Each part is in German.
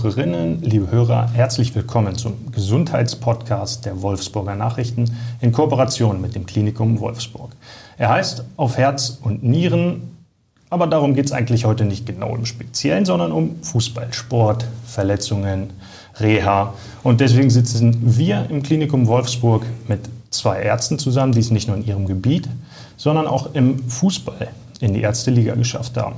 Hörerinnen, liebe Hörer, herzlich willkommen zum Gesundheitspodcast der Wolfsburger Nachrichten in Kooperation mit dem Klinikum Wolfsburg. Er heißt Auf Herz und Nieren, aber darum geht es eigentlich heute nicht genau im Speziellen, sondern um Fußball, Sport, Verletzungen, Reha. Und deswegen sitzen wir im Klinikum Wolfsburg mit zwei Ärzten zusammen, die es nicht nur in ihrem Gebiet, sondern auch im Fußball in die Ärzteliga geschafft haben.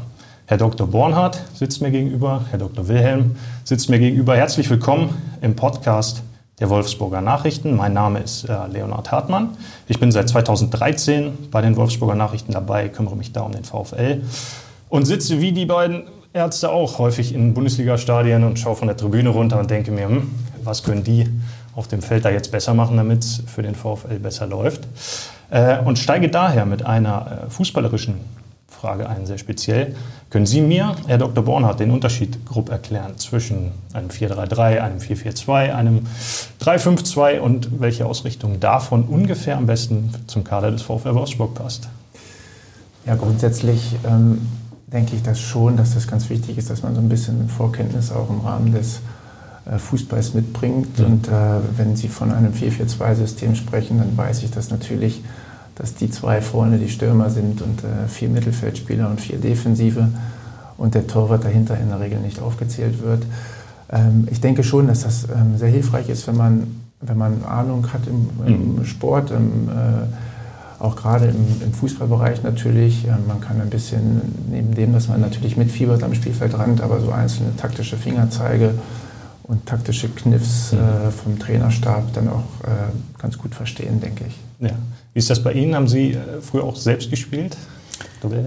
Herr Dr. Bornhardt sitzt mir gegenüber, Herr Dr. Wilhelm sitzt mir gegenüber. Herzlich willkommen im Podcast der Wolfsburger Nachrichten. Mein Name ist äh, Leonhard Hartmann. Ich bin seit 2013 bei den Wolfsburger Nachrichten dabei, kümmere mich da um den VfL und sitze wie die beiden Ärzte auch häufig in Bundesliga-Stadien und schaue von der Tribüne runter und denke mir, hm, was können die auf dem Feld da jetzt besser machen, damit es für den VfL besser läuft. Äh, und steige daher mit einer äh, fußballerischen Frage ein, sehr speziell. Können Sie mir, Herr Dr. Bornhardt, den Unterschied grob erklären zwischen einem 4-3-3, einem 4-4-2, einem 3-5-2 und welche Ausrichtung davon ungefähr am besten zum Kader des VfL Wolfsburg passt? Ja, grundsätzlich ähm, denke ich das schon, dass das ganz wichtig ist, dass man so ein bisschen Vorkenntnis auch im Rahmen des äh, Fußballs mitbringt. Mhm. Und äh, wenn Sie von einem 4-4-2-System sprechen, dann weiß ich das natürlich dass die zwei vorne die Stürmer sind und äh, vier Mittelfeldspieler und vier Defensive und der Torwart dahinter in der Regel nicht aufgezählt wird. Ähm, ich denke schon, dass das ähm, sehr hilfreich ist, wenn man, wenn man Ahnung hat im, im mhm. Sport, im, äh, auch gerade im, im, Fußballbereich natürlich. Äh, man kann ein bisschen, neben dem, dass man natürlich mitfiebert am Spielfeldrand, aber so einzelne taktische Fingerzeige und taktische Kniffs mhm. äh, vom Trainerstab dann auch äh, ganz gut verstehen, denke ich. Ja. Wie ist das bei Ihnen? Haben Sie äh, früher auch selbst gespielt?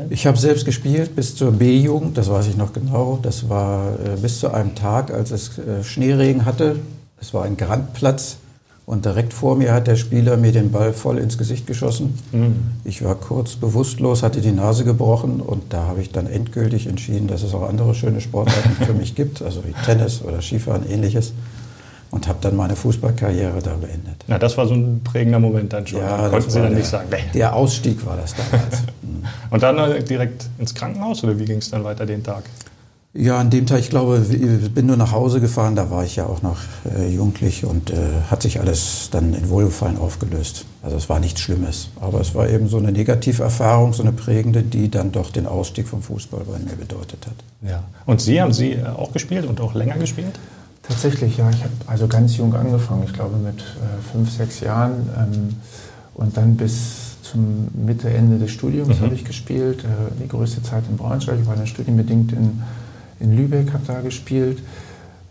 Ich habe selbst gespielt bis zur B-Jugend, das weiß ich noch genau. Das war äh, bis zu einem Tag, als es äh, Schneeregen hatte. Es war ein Grandplatz und direkt vor mir hat der Spieler mir den Ball voll ins Gesicht geschossen. Mhm. Ich war kurz bewusstlos, hatte die Nase gebrochen und da habe ich dann endgültig entschieden, dass es auch andere schöne Sportarten für mich gibt, also wie Tennis oder Skifahren, ähnliches und habe dann meine Fußballkarriere da beendet. Na, das war so ein prägender Moment dann schon. Ja, Konnten Sie dann der, nicht sagen. Nee. Der Ausstieg war das damals. und dann äh, direkt ins Krankenhaus oder wie ging es dann weiter den Tag? Ja, an dem Tag, ich glaube, ich bin nur nach Hause gefahren, da war ich ja auch noch äh, jugendlich und äh, hat sich alles dann in Wohlgefallen aufgelöst. Also es war nichts Schlimmes, aber es war eben so eine Negativerfahrung, so eine prägende, die dann doch den Ausstieg vom Fußball bei mir bedeutet hat. Ja. Und Sie, haben Sie äh, auch gespielt und auch länger gespielt? Tatsächlich, ja. Ich habe also ganz jung angefangen, ich glaube mit äh, fünf, sechs Jahren. Ähm, und dann bis zum Mitte, Ende des Studiums mhm. habe ich gespielt. Äh, die größte Zeit in Braunschweig. Ich war dann studienbedingt in, in Lübeck, habe da gespielt.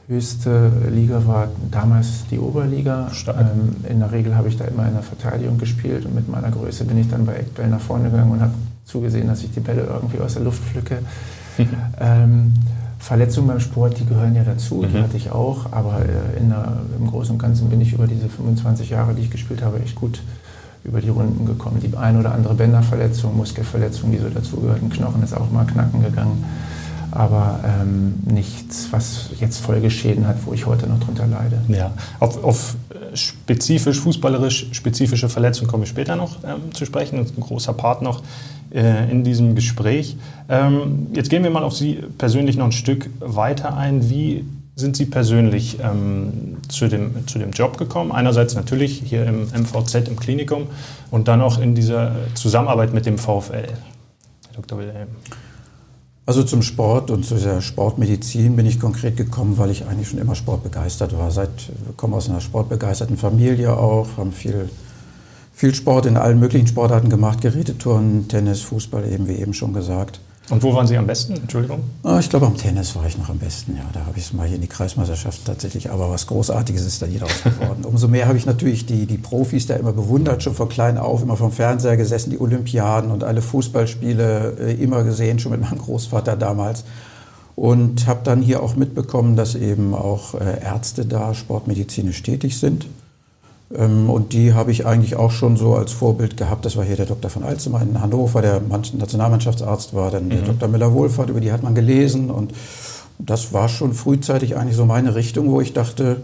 Höchste Liga war damals die Oberliga. Ähm, in der Regel habe ich da immer in der Verteidigung gespielt und mit meiner Größe bin ich dann bei Eckbällen nach vorne gegangen und habe zugesehen, dass ich die Bälle irgendwie aus der Luft pflücke. ähm, Verletzungen beim Sport, die gehören ja dazu, mhm. die hatte ich auch, aber äh, der, im Großen und Ganzen bin ich über diese 25 Jahre, die ich gespielt habe, echt gut über die Runden gekommen. Die ein oder andere Bänderverletzung, Muskelverletzung, die so dazugehörten, Knochen ist auch mal knacken gegangen, aber ähm, nichts, was jetzt Folgeschäden hat, wo ich heute noch drunter leide. Ja, auf, auf spezifisch, fußballerisch spezifische Verletzungen komme ich später noch ähm, zu sprechen, das ist ein großer Part noch äh, in diesem Gespräch. Ähm, jetzt gehen wir mal auf Sie persönlich noch ein Stück weiter ein. Wie sind Sie persönlich ähm, zu, dem, zu dem Job gekommen? Einerseits natürlich hier im MVZ, im Klinikum und dann auch in dieser Zusammenarbeit mit dem VfL. Herr Dr. Wilhelm. Also zum Sport und zu der Sportmedizin bin ich konkret gekommen, weil ich eigentlich schon immer sportbegeistert war. Seit, wir kommen aus einer sportbegeisterten Familie auch, haben viel viel Sport in allen möglichen Sportarten gemacht, Gerätetouren, Tennis, Fußball, eben wie eben schon gesagt. Und wo waren Sie am besten? Entschuldigung? Ah, ich glaube, am Tennis war ich noch am besten. Ja, da habe ich es mal hier in die Kreismeisterschaft tatsächlich. Aber was Großartiges ist da nie draus geworden. Umso mehr habe ich natürlich die, die Profis da immer bewundert, schon von klein auf, immer vom Fernseher gesessen, die Olympiaden und alle Fußballspiele äh, immer gesehen, schon mit meinem Großvater damals. Und habe dann hier auch mitbekommen, dass eben auch äh, Ärzte da sportmedizinisch tätig sind. Ähm, und die habe ich eigentlich auch schon so als Vorbild gehabt. Das war hier der Dr. von Alzheimer in Hannover, der Nationalmannschaftsarzt war, dann mhm. der Dr. Müller-Wohlfahrt, über die hat man gelesen. Und das war schon frühzeitig eigentlich so meine Richtung, wo ich dachte,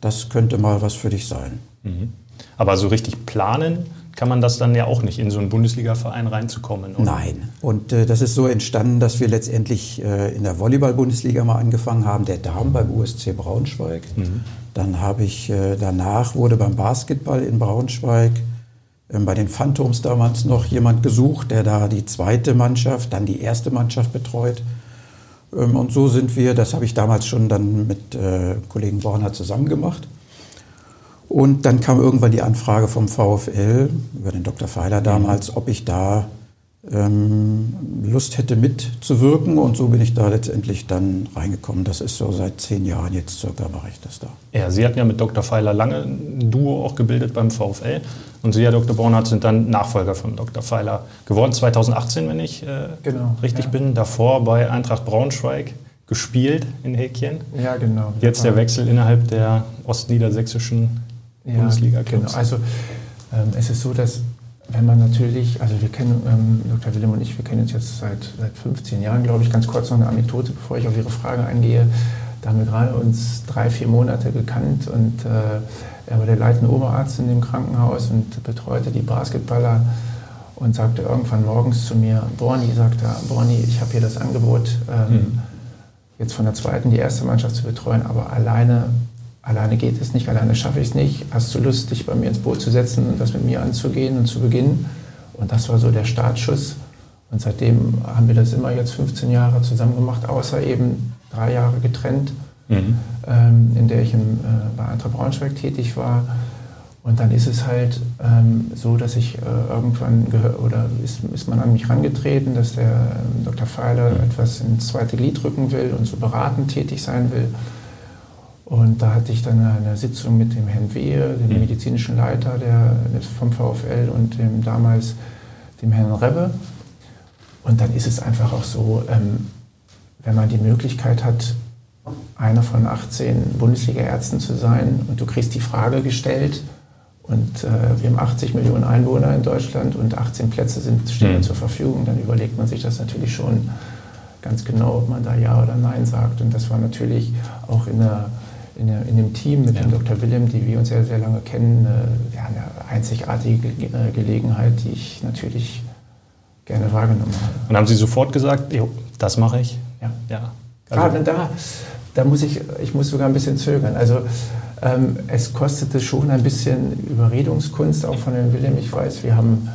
das könnte mal was für dich sein. Mhm. Aber so richtig planen kann man das dann ja auch nicht, in so einen Bundesliga-Verein reinzukommen. Oder? Nein. Und äh, das ist so entstanden, dass wir letztendlich äh, in der Volleyball-Bundesliga mal angefangen haben, der Damen beim USC Braunschweig. Mhm. Dann habe ich äh, danach wurde beim Basketball in Braunschweig ähm, bei den Phantoms damals noch jemand gesucht, der da die zweite Mannschaft, dann die erste Mannschaft betreut. Ähm, und so sind wir, das habe ich damals schon dann mit äh, Kollegen Borner zusammen gemacht. Und dann kam irgendwann die Anfrage vom VfL über den Dr. Feiler damals, ob ich da Lust hätte mitzuwirken und so bin ich da letztendlich dann reingekommen. Das ist so seit zehn Jahren jetzt circa mache ich das da. Ja, Sie hatten ja mit Dr. Feiler lange ein Duo auch gebildet beim VfL und Sie, Herr Dr. Bornhardt, sind dann Nachfolger von Dr. Feiler geworden, 2018, wenn ich äh, genau, richtig ja. bin. Davor bei Eintracht Braunschweig gespielt in Häkchen. Ja, genau. Jetzt der Wechsel innerhalb der ostniedersächsischen ja, Bundesliga-Clubs. Genau. Also ähm, es ist so, dass wenn man natürlich, also wir kennen, ähm, Dr. Willem und ich, wir kennen uns jetzt seit, seit 15 Jahren, glaube ich, ganz kurz noch eine Anekdote, bevor ich auf Ihre Frage eingehe. Da haben wir gerade uns drei, vier Monate gekannt und äh, er war der leitende Oberarzt in dem Krankenhaus und betreute die Basketballer und sagte irgendwann morgens zu mir, Borni, sagt er, Borni, ich habe hier das Angebot, ähm, mhm. jetzt von der zweiten die erste Mannschaft zu betreuen, aber alleine alleine geht es nicht, alleine schaffe ich es nicht. Hast du Lust, dich bei mir ins Boot zu setzen und das mit mir anzugehen und zu beginnen? Und das war so der Startschuss. Und seitdem haben wir das immer jetzt 15 Jahre zusammen gemacht, außer eben drei Jahre getrennt, mhm. ähm, in der ich im, äh, bei Eintracht Braunschweig tätig war. Und dann ist es halt ähm, so, dass ich äh, irgendwann gehört, oder ist, ist man an mich herangetreten, dass der äh, Dr. Pfeiler mhm. etwas ins zweite Glied rücken will und so beratend tätig sein will. Und da hatte ich dann eine Sitzung mit dem Herrn Wehe, dem mhm. medizinischen Leiter der, vom VfL und dem damals dem Herrn Rebbe. Und dann ist es einfach auch so, ähm, wenn man die Möglichkeit hat, einer von 18 Bundesliga-Ärzten zu sein und du kriegst die Frage gestellt und äh, wir haben 80 Millionen Einwohner in Deutschland und 18 Plätze sind, stehen mhm. zur Verfügung, dann überlegt man sich das natürlich schon ganz genau, ob man da Ja oder Nein sagt. Und das war natürlich auch in der in, der, in dem Team mit ja. dem Dr. Willem, die wir uns ja sehr lange kennen, äh, ja, eine einzigartige äh, Gelegenheit, die ich natürlich gerne wahrgenommen habe. Und haben Sie sofort gesagt, das mache ich? Ja. ja. Also Gerade da, da muss ich, ich muss sogar ein bisschen zögern. Also ähm, es kostete schon ein bisschen Überredungskunst, auch von dem Willem. Ich weiß, wir haben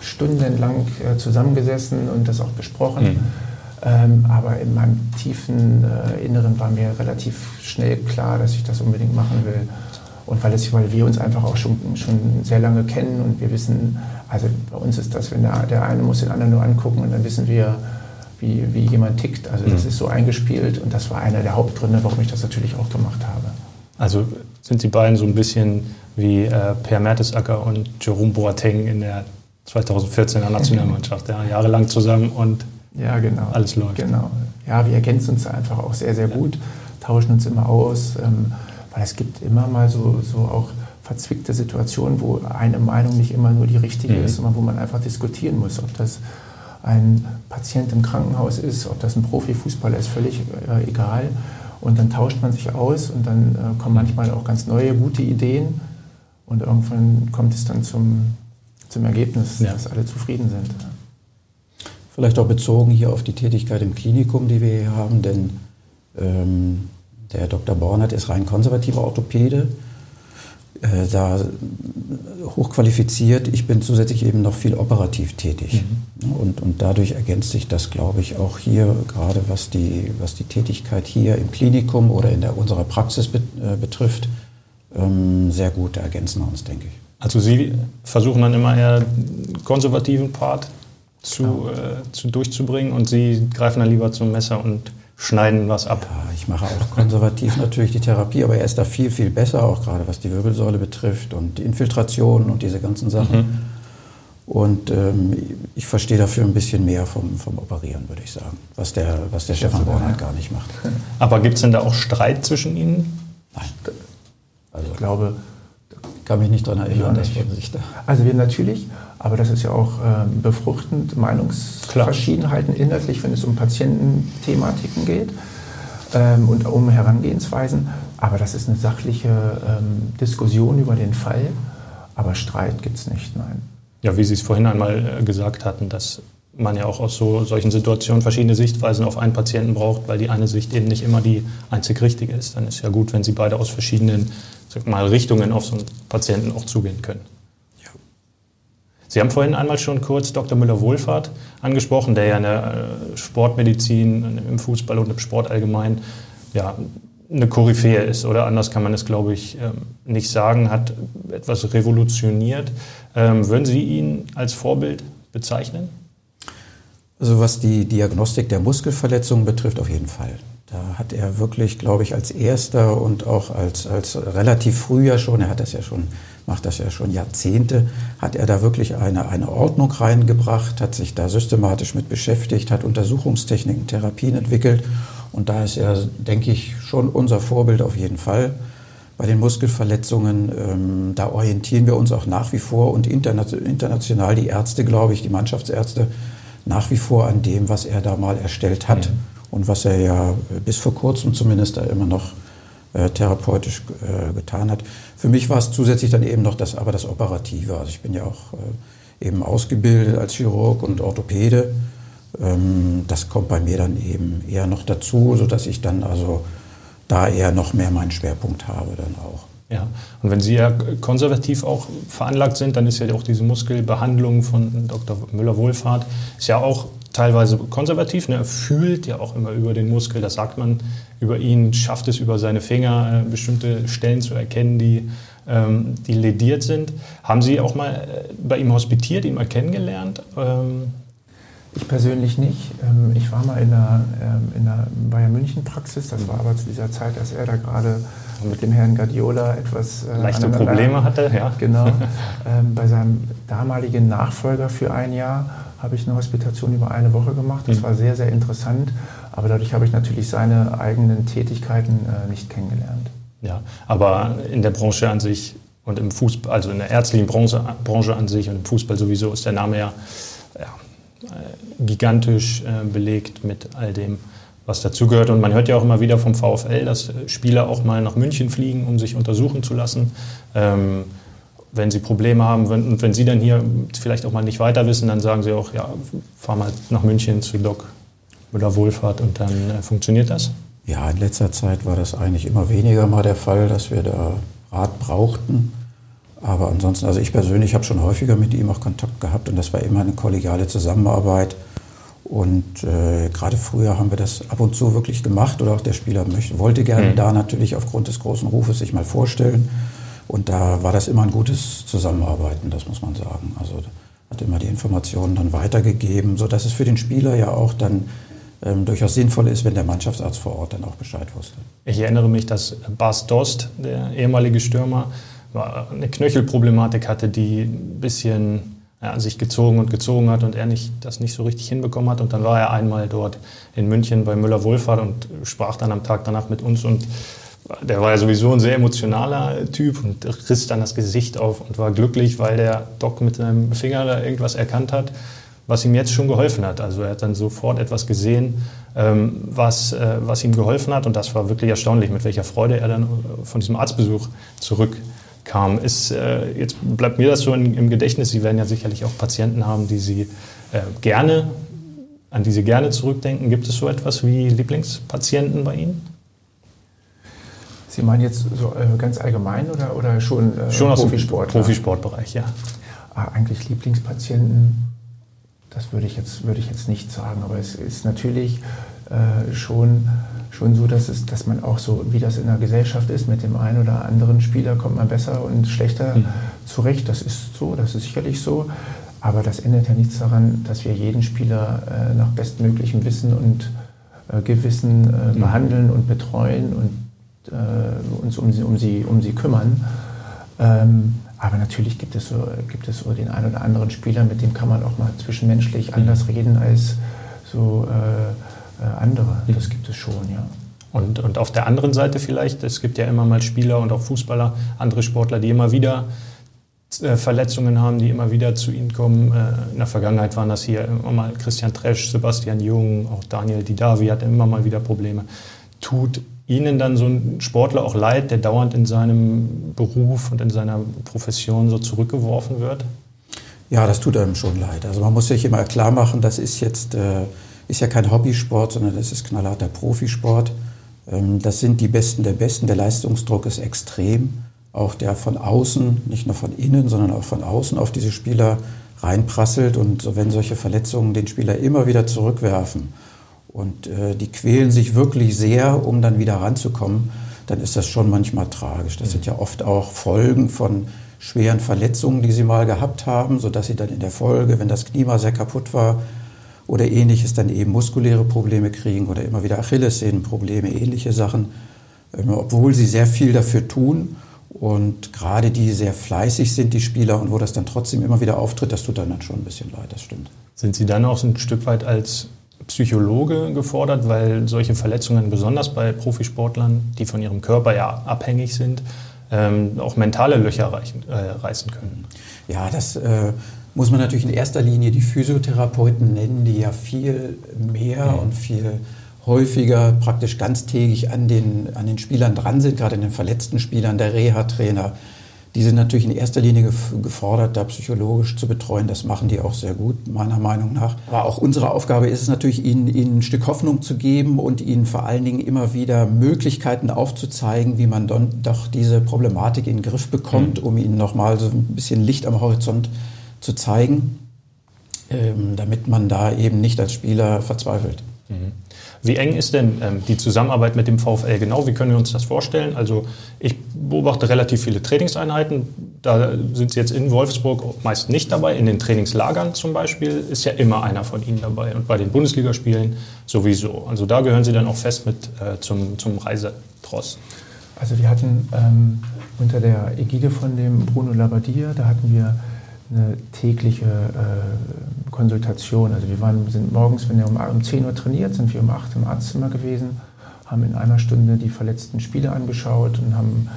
stundenlang äh, zusammengesessen und das auch besprochen. Mhm. Ähm, aber in meinem tiefen äh, Inneren war mir relativ schnell klar, dass ich das unbedingt machen will. Und weil, es, weil wir uns einfach auch schon, schon sehr lange kennen und wir wissen, also bei uns ist das, wenn der, der eine muss den anderen nur angucken und dann wissen wir, wie, wie jemand tickt. Also das mhm. ist so eingespielt und das war einer der Hauptgründe, warum ich das natürlich auch gemacht habe. Also sind Sie beiden so ein bisschen wie äh, Per Mertesacker und Jerome Boateng in der 2014er Nationalmannschaft, ja, jahrelang zusammen und ja, genau. Alles läuft. Genau. Ja, wir ergänzen uns einfach auch sehr, sehr gut, tauschen uns immer aus, ähm, weil es gibt immer mal so, so auch verzwickte Situationen, wo eine Meinung nicht immer nur die richtige mhm. ist, sondern wo man einfach diskutieren muss, ob das ein Patient im Krankenhaus ist, ob das ein Profifußballer ist, völlig äh, egal. Und dann tauscht man sich aus und dann äh, kommen manchmal auch ganz neue, gute Ideen. Und irgendwann kommt es dann zum, zum Ergebnis, ja. dass alle zufrieden sind. Vielleicht auch bezogen hier auf die Tätigkeit im Klinikum, die wir hier haben, denn ähm, der Dr. Bornert ist rein konservativer Orthopäde, äh, da hochqualifiziert. Ich bin zusätzlich eben noch viel operativ tätig. Mhm. Und, und dadurch ergänzt sich das, glaube ich, auch hier, gerade was die, was die Tätigkeit hier im Klinikum oder in der, unserer Praxis be, äh, betrifft, ähm, sehr gut. Da ergänzen wir uns, denke ich. Also Sie versuchen dann immer eher konservativen Part zu, äh, zu durchzubringen und Sie greifen dann lieber zum Messer und schneiden was ab. Ja, ich mache auch konservativ natürlich die Therapie, aber er ist da viel, viel besser, auch gerade was die Wirbelsäule betrifft und die Infiltration und diese ganzen Sachen. Mhm. Und ähm, ich verstehe dafür ein bisschen mehr vom, vom Operieren, würde ich sagen, was der, was der Stefan Born halt gar nicht macht. Aber gibt es denn da auch Streit zwischen Ihnen? Nein. Also ich glaube, kann mich nicht daran erinnern, dass man sich da. Also wir natürlich, aber das ist ja auch äh, befruchtend, Meinungsverschiedenheiten inhaltlich, wenn es um Patiententhematiken geht ähm, und um Herangehensweisen. Aber das ist eine sachliche ähm, Diskussion über den Fall. Aber Streit gibt es nicht, nein. Ja, wie Sie es vorhin einmal äh, gesagt hatten, dass man ja auch aus so, solchen Situationen verschiedene Sichtweisen auf einen Patienten braucht, weil die eine Sicht eben nicht immer die einzig richtige ist. Dann ist ja gut, wenn Sie beide aus verschiedenen mal, Richtungen auf so einen Patienten auch zugehen können. Sie haben vorhin einmal schon kurz Dr. Müller-Wohlfahrt angesprochen, der ja in der äh, Sportmedizin, im Fußball und im Sport allgemein ja, eine Koryphäe ist. Oder anders kann man es, glaube ich, ähm, nicht sagen, hat etwas revolutioniert. Ähm, würden Sie ihn als Vorbild bezeichnen? Also was die Diagnostik der Muskelverletzungen betrifft, auf jeden Fall. Da hat er wirklich, glaube ich, als erster und auch als, als relativ früher schon, er hat das ja schon, macht das ja schon Jahrzehnte, hat er da wirklich eine, eine Ordnung reingebracht, hat sich da systematisch mit beschäftigt, hat Untersuchungstechniken, Therapien entwickelt. Und da ist er, denke ich, schon unser Vorbild auf jeden Fall. Bei den Muskelverletzungen, ähm, da orientieren wir uns auch nach wie vor und international die Ärzte, glaube ich, die Mannschaftsärzte, nach wie vor an dem, was er da mal erstellt hat mhm. und was er ja bis vor kurzem zumindest da immer noch äh, therapeutisch äh, getan hat. Für mich war es zusätzlich dann eben noch das, aber das Operative. Also ich bin ja auch äh, eben ausgebildet als Chirurg und Orthopäde. Ähm, das kommt bei mir dann eben eher noch dazu, sodass ich dann also da eher noch mehr meinen Schwerpunkt habe dann auch. Ja, und wenn Sie ja konservativ auch veranlagt sind, dann ist ja auch diese Muskelbehandlung von Dr. Müller-Wohlfahrt ist ja auch teilweise konservativ. Ne? Er fühlt ja auch immer über den Muskel, das sagt man über ihn, schafft es über seine Finger, äh, bestimmte Stellen zu erkennen, die, ähm, die lediert sind. Haben Sie auch mal äh, bei ihm hospitiert, ihn mal kennengelernt? Ähm ich persönlich nicht. Ähm, ich war mal in der, ähm, in der Bayern München Praxis, das war aber zu dieser Zeit, als er da gerade mit dem Herrn Guardiola etwas äh, leichte Probleme hatte. Ja. Genau. Ähm, bei seinem damaligen Nachfolger für ein Jahr habe ich eine Hospitation über eine Woche gemacht. Das mhm. war sehr, sehr interessant. Aber dadurch habe ich natürlich seine eigenen Tätigkeiten äh, nicht kennengelernt. Ja, aber in der Branche an sich und im Fußball, also in der ärztlichen Branche, Branche an sich und im Fußball sowieso ist der Name ja, ja äh, gigantisch äh, belegt mit all dem, was dazugehört. Und man hört ja auch immer wieder vom VfL, dass Spieler auch mal nach München fliegen, um sich untersuchen zu lassen. Ähm, wenn sie Probleme haben wenn, und wenn sie dann hier vielleicht auch mal nicht weiter wissen, dann sagen sie auch, ja, fahr mal nach München zu Doc oder Wohlfahrt und dann äh, funktioniert das? Ja, in letzter Zeit war das eigentlich immer weniger mal der Fall, dass wir da Rat brauchten. Aber ansonsten, also ich persönlich habe schon häufiger mit ihm auch Kontakt gehabt und das war immer eine kollegiale Zusammenarbeit. Und äh, gerade früher haben wir das ab und zu wirklich gemacht oder auch der Spieler möchte, wollte gerne mhm. da natürlich aufgrund des großen Rufes sich mal vorstellen. Und da war das immer ein gutes Zusammenarbeiten, das muss man sagen. Also hat immer die Informationen dann weitergegeben, sodass es für den Spieler ja auch dann ähm, durchaus sinnvoll ist, wenn der Mannschaftsarzt vor Ort dann auch Bescheid wusste. Ich erinnere mich, dass Bas Dost, der ehemalige Stürmer, eine Knöchelproblematik hatte, die ein bisschen ja, sich gezogen und gezogen hat und er nicht, das nicht so richtig hinbekommen hat. Und dann war er einmal dort in München bei Müller-Wohlfahrt und sprach dann am Tag danach mit uns. Und der war ja sowieso ein sehr emotionaler Typ und riss dann das Gesicht auf und war glücklich, weil der Doc mit seinem Finger da irgendwas erkannt hat, was ihm jetzt schon geholfen hat. Also er hat dann sofort etwas gesehen, ähm, was, äh, was ihm geholfen hat. Und das war wirklich erstaunlich, mit welcher Freude er dann von diesem Arztbesuch zurück kam. Ist, äh, jetzt bleibt mir das so im Gedächtnis. Sie werden ja sicherlich auch Patienten haben, die Sie äh, gerne, an die Sie gerne zurückdenken. Gibt es so etwas wie Lieblingspatienten bei Ihnen? Sie meinen jetzt so äh, ganz allgemein oder, oder schon, äh, schon Profisport? Profisportbereich, ja. Ah, eigentlich Lieblingspatienten, das würde ich, jetzt, würde ich jetzt nicht sagen, aber es ist natürlich äh, schon schon so, dass, es, dass man auch so, wie das in der Gesellschaft ist, mit dem einen oder anderen Spieler kommt man besser und schlechter mhm. zurecht. Das ist so, das ist sicherlich so. Aber das ändert ja nichts daran, dass wir jeden Spieler äh, nach bestmöglichem Wissen und äh, Gewissen äh, mhm. behandeln und betreuen und äh, uns um sie, um sie, um sie kümmern. Ähm, aber natürlich gibt es, so, gibt es so den einen oder anderen Spieler, mit dem kann man auch mal zwischenmenschlich mhm. anders reden als so äh, äh, andere. Das gibt es schon, ja. Und, und auf der anderen Seite vielleicht, es gibt ja immer mal Spieler und auch Fußballer, andere Sportler, die immer wieder äh, Verletzungen haben, die immer wieder zu ihnen kommen. Äh, in der Vergangenheit waren das hier immer mal Christian Tresch, Sebastian Jung, auch Daniel Didavi hat immer mal wieder Probleme. Tut Ihnen dann so ein Sportler auch leid, der dauernd in seinem Beruf und in seiner Profession so zurückgeworfen wird? Ja, das tut einem schon leid. Also man muss sich immer klar machen, das ist jetzt äh, ist ja kein Hobbysport, sondern das ist knallharter Profisport. Ähm, das sind die Besten der Besten. Der Leistungsdruck ist extrem. Auch der von außen, nicht nur von innen, sondern auch von außen auf diese Spieler reinprasselt. Und wenn solche Verletzungen den Spieler immer wieder zurückwerfen und äh, die quälen sich wirklich sehr, um dann wieder ranzukommen, dann ist das schon manchmal tragisch. Das sind ja oft auch Folgen von schweren Verletzungen, die sie mal gehabt haben, sodass sie dann in der Folge, wenn das Klima sehr kaputt war oder ähnliches, dann eben muskuläre Probleme kriegen oder immer wieder Achillessehnenprobleme, ähnliche Sachen, ähm, obwohl sie sehr viel dafür tun. Und gerade die sehr fleißig sind, die Spieler, und wo das dann trotzdem immer wieder auftritt, das tut dann, dann schon ein bisschen leid, das stimmt. Sind Sie dann auch so ein Stück weit als Psychologe gefordert, weil solche Verletzungen besonders bei Profisportlern, die von ihrem Körper ja abhängig sind, ähm, auch mentale Löcher reichen, äh, reißen können. Ja, das äh, muss man natürlich in erster Linie die Physiotherapeuten nennen, die ja viel mehr mhm. und viel häufiger praktisch ganztägig an den, an den Spielern dran sind, gerade in den verletzten Spielern, der Reha-Trainer, die sind natürlich in erster Linie gefordert, da psychologisch zu betreuen. Das machen die auch sehr gut, meiner Meinung nach. Aber auch unsere Aufgabe ist es natürlich, ihnen, ihnen ein Stück Hoffnung zu geben und ihnen vor allen Dingen immer wieder Möglichkeiten aufzuzeigen, wie man dann doch diese Problematik in den Griff bekommt, mhm. um ihnen nochmal so ein bisschen Licht am Horizont zu zeigen, ähm, damit man da eben nicht als Spieler verzweifelt. Mhm. Wie eng ist denn ähm, die Zusammenarbeit mit dem VfL genau? Wie können wir uns das vorstellen? Also ich beobachte relativ viele Trainingseinheiten. Da sind Sie jetzt in Wolfsburg meist nicht dabei. In den Trainingslagern zum Beispiel ist ja immer einer von Ihnen dabei. Und bei den Bundesligaspielen sowieso. Also da gehören Sie dann auch fest mit äh, zum, zum Reisetross. Also wir hatten ähm, unter der Ägide von dem Bruno Labbadia, da hatten wir eine tägliche äh, Konsultation. Also wir waren, sind morgens, wenn er um, um 10 Uhr trainiert, sind wir um 8 Uhr im Arztzimmer gewesen, haben in einer Stunde die verletzten Spiele angeschaut und haben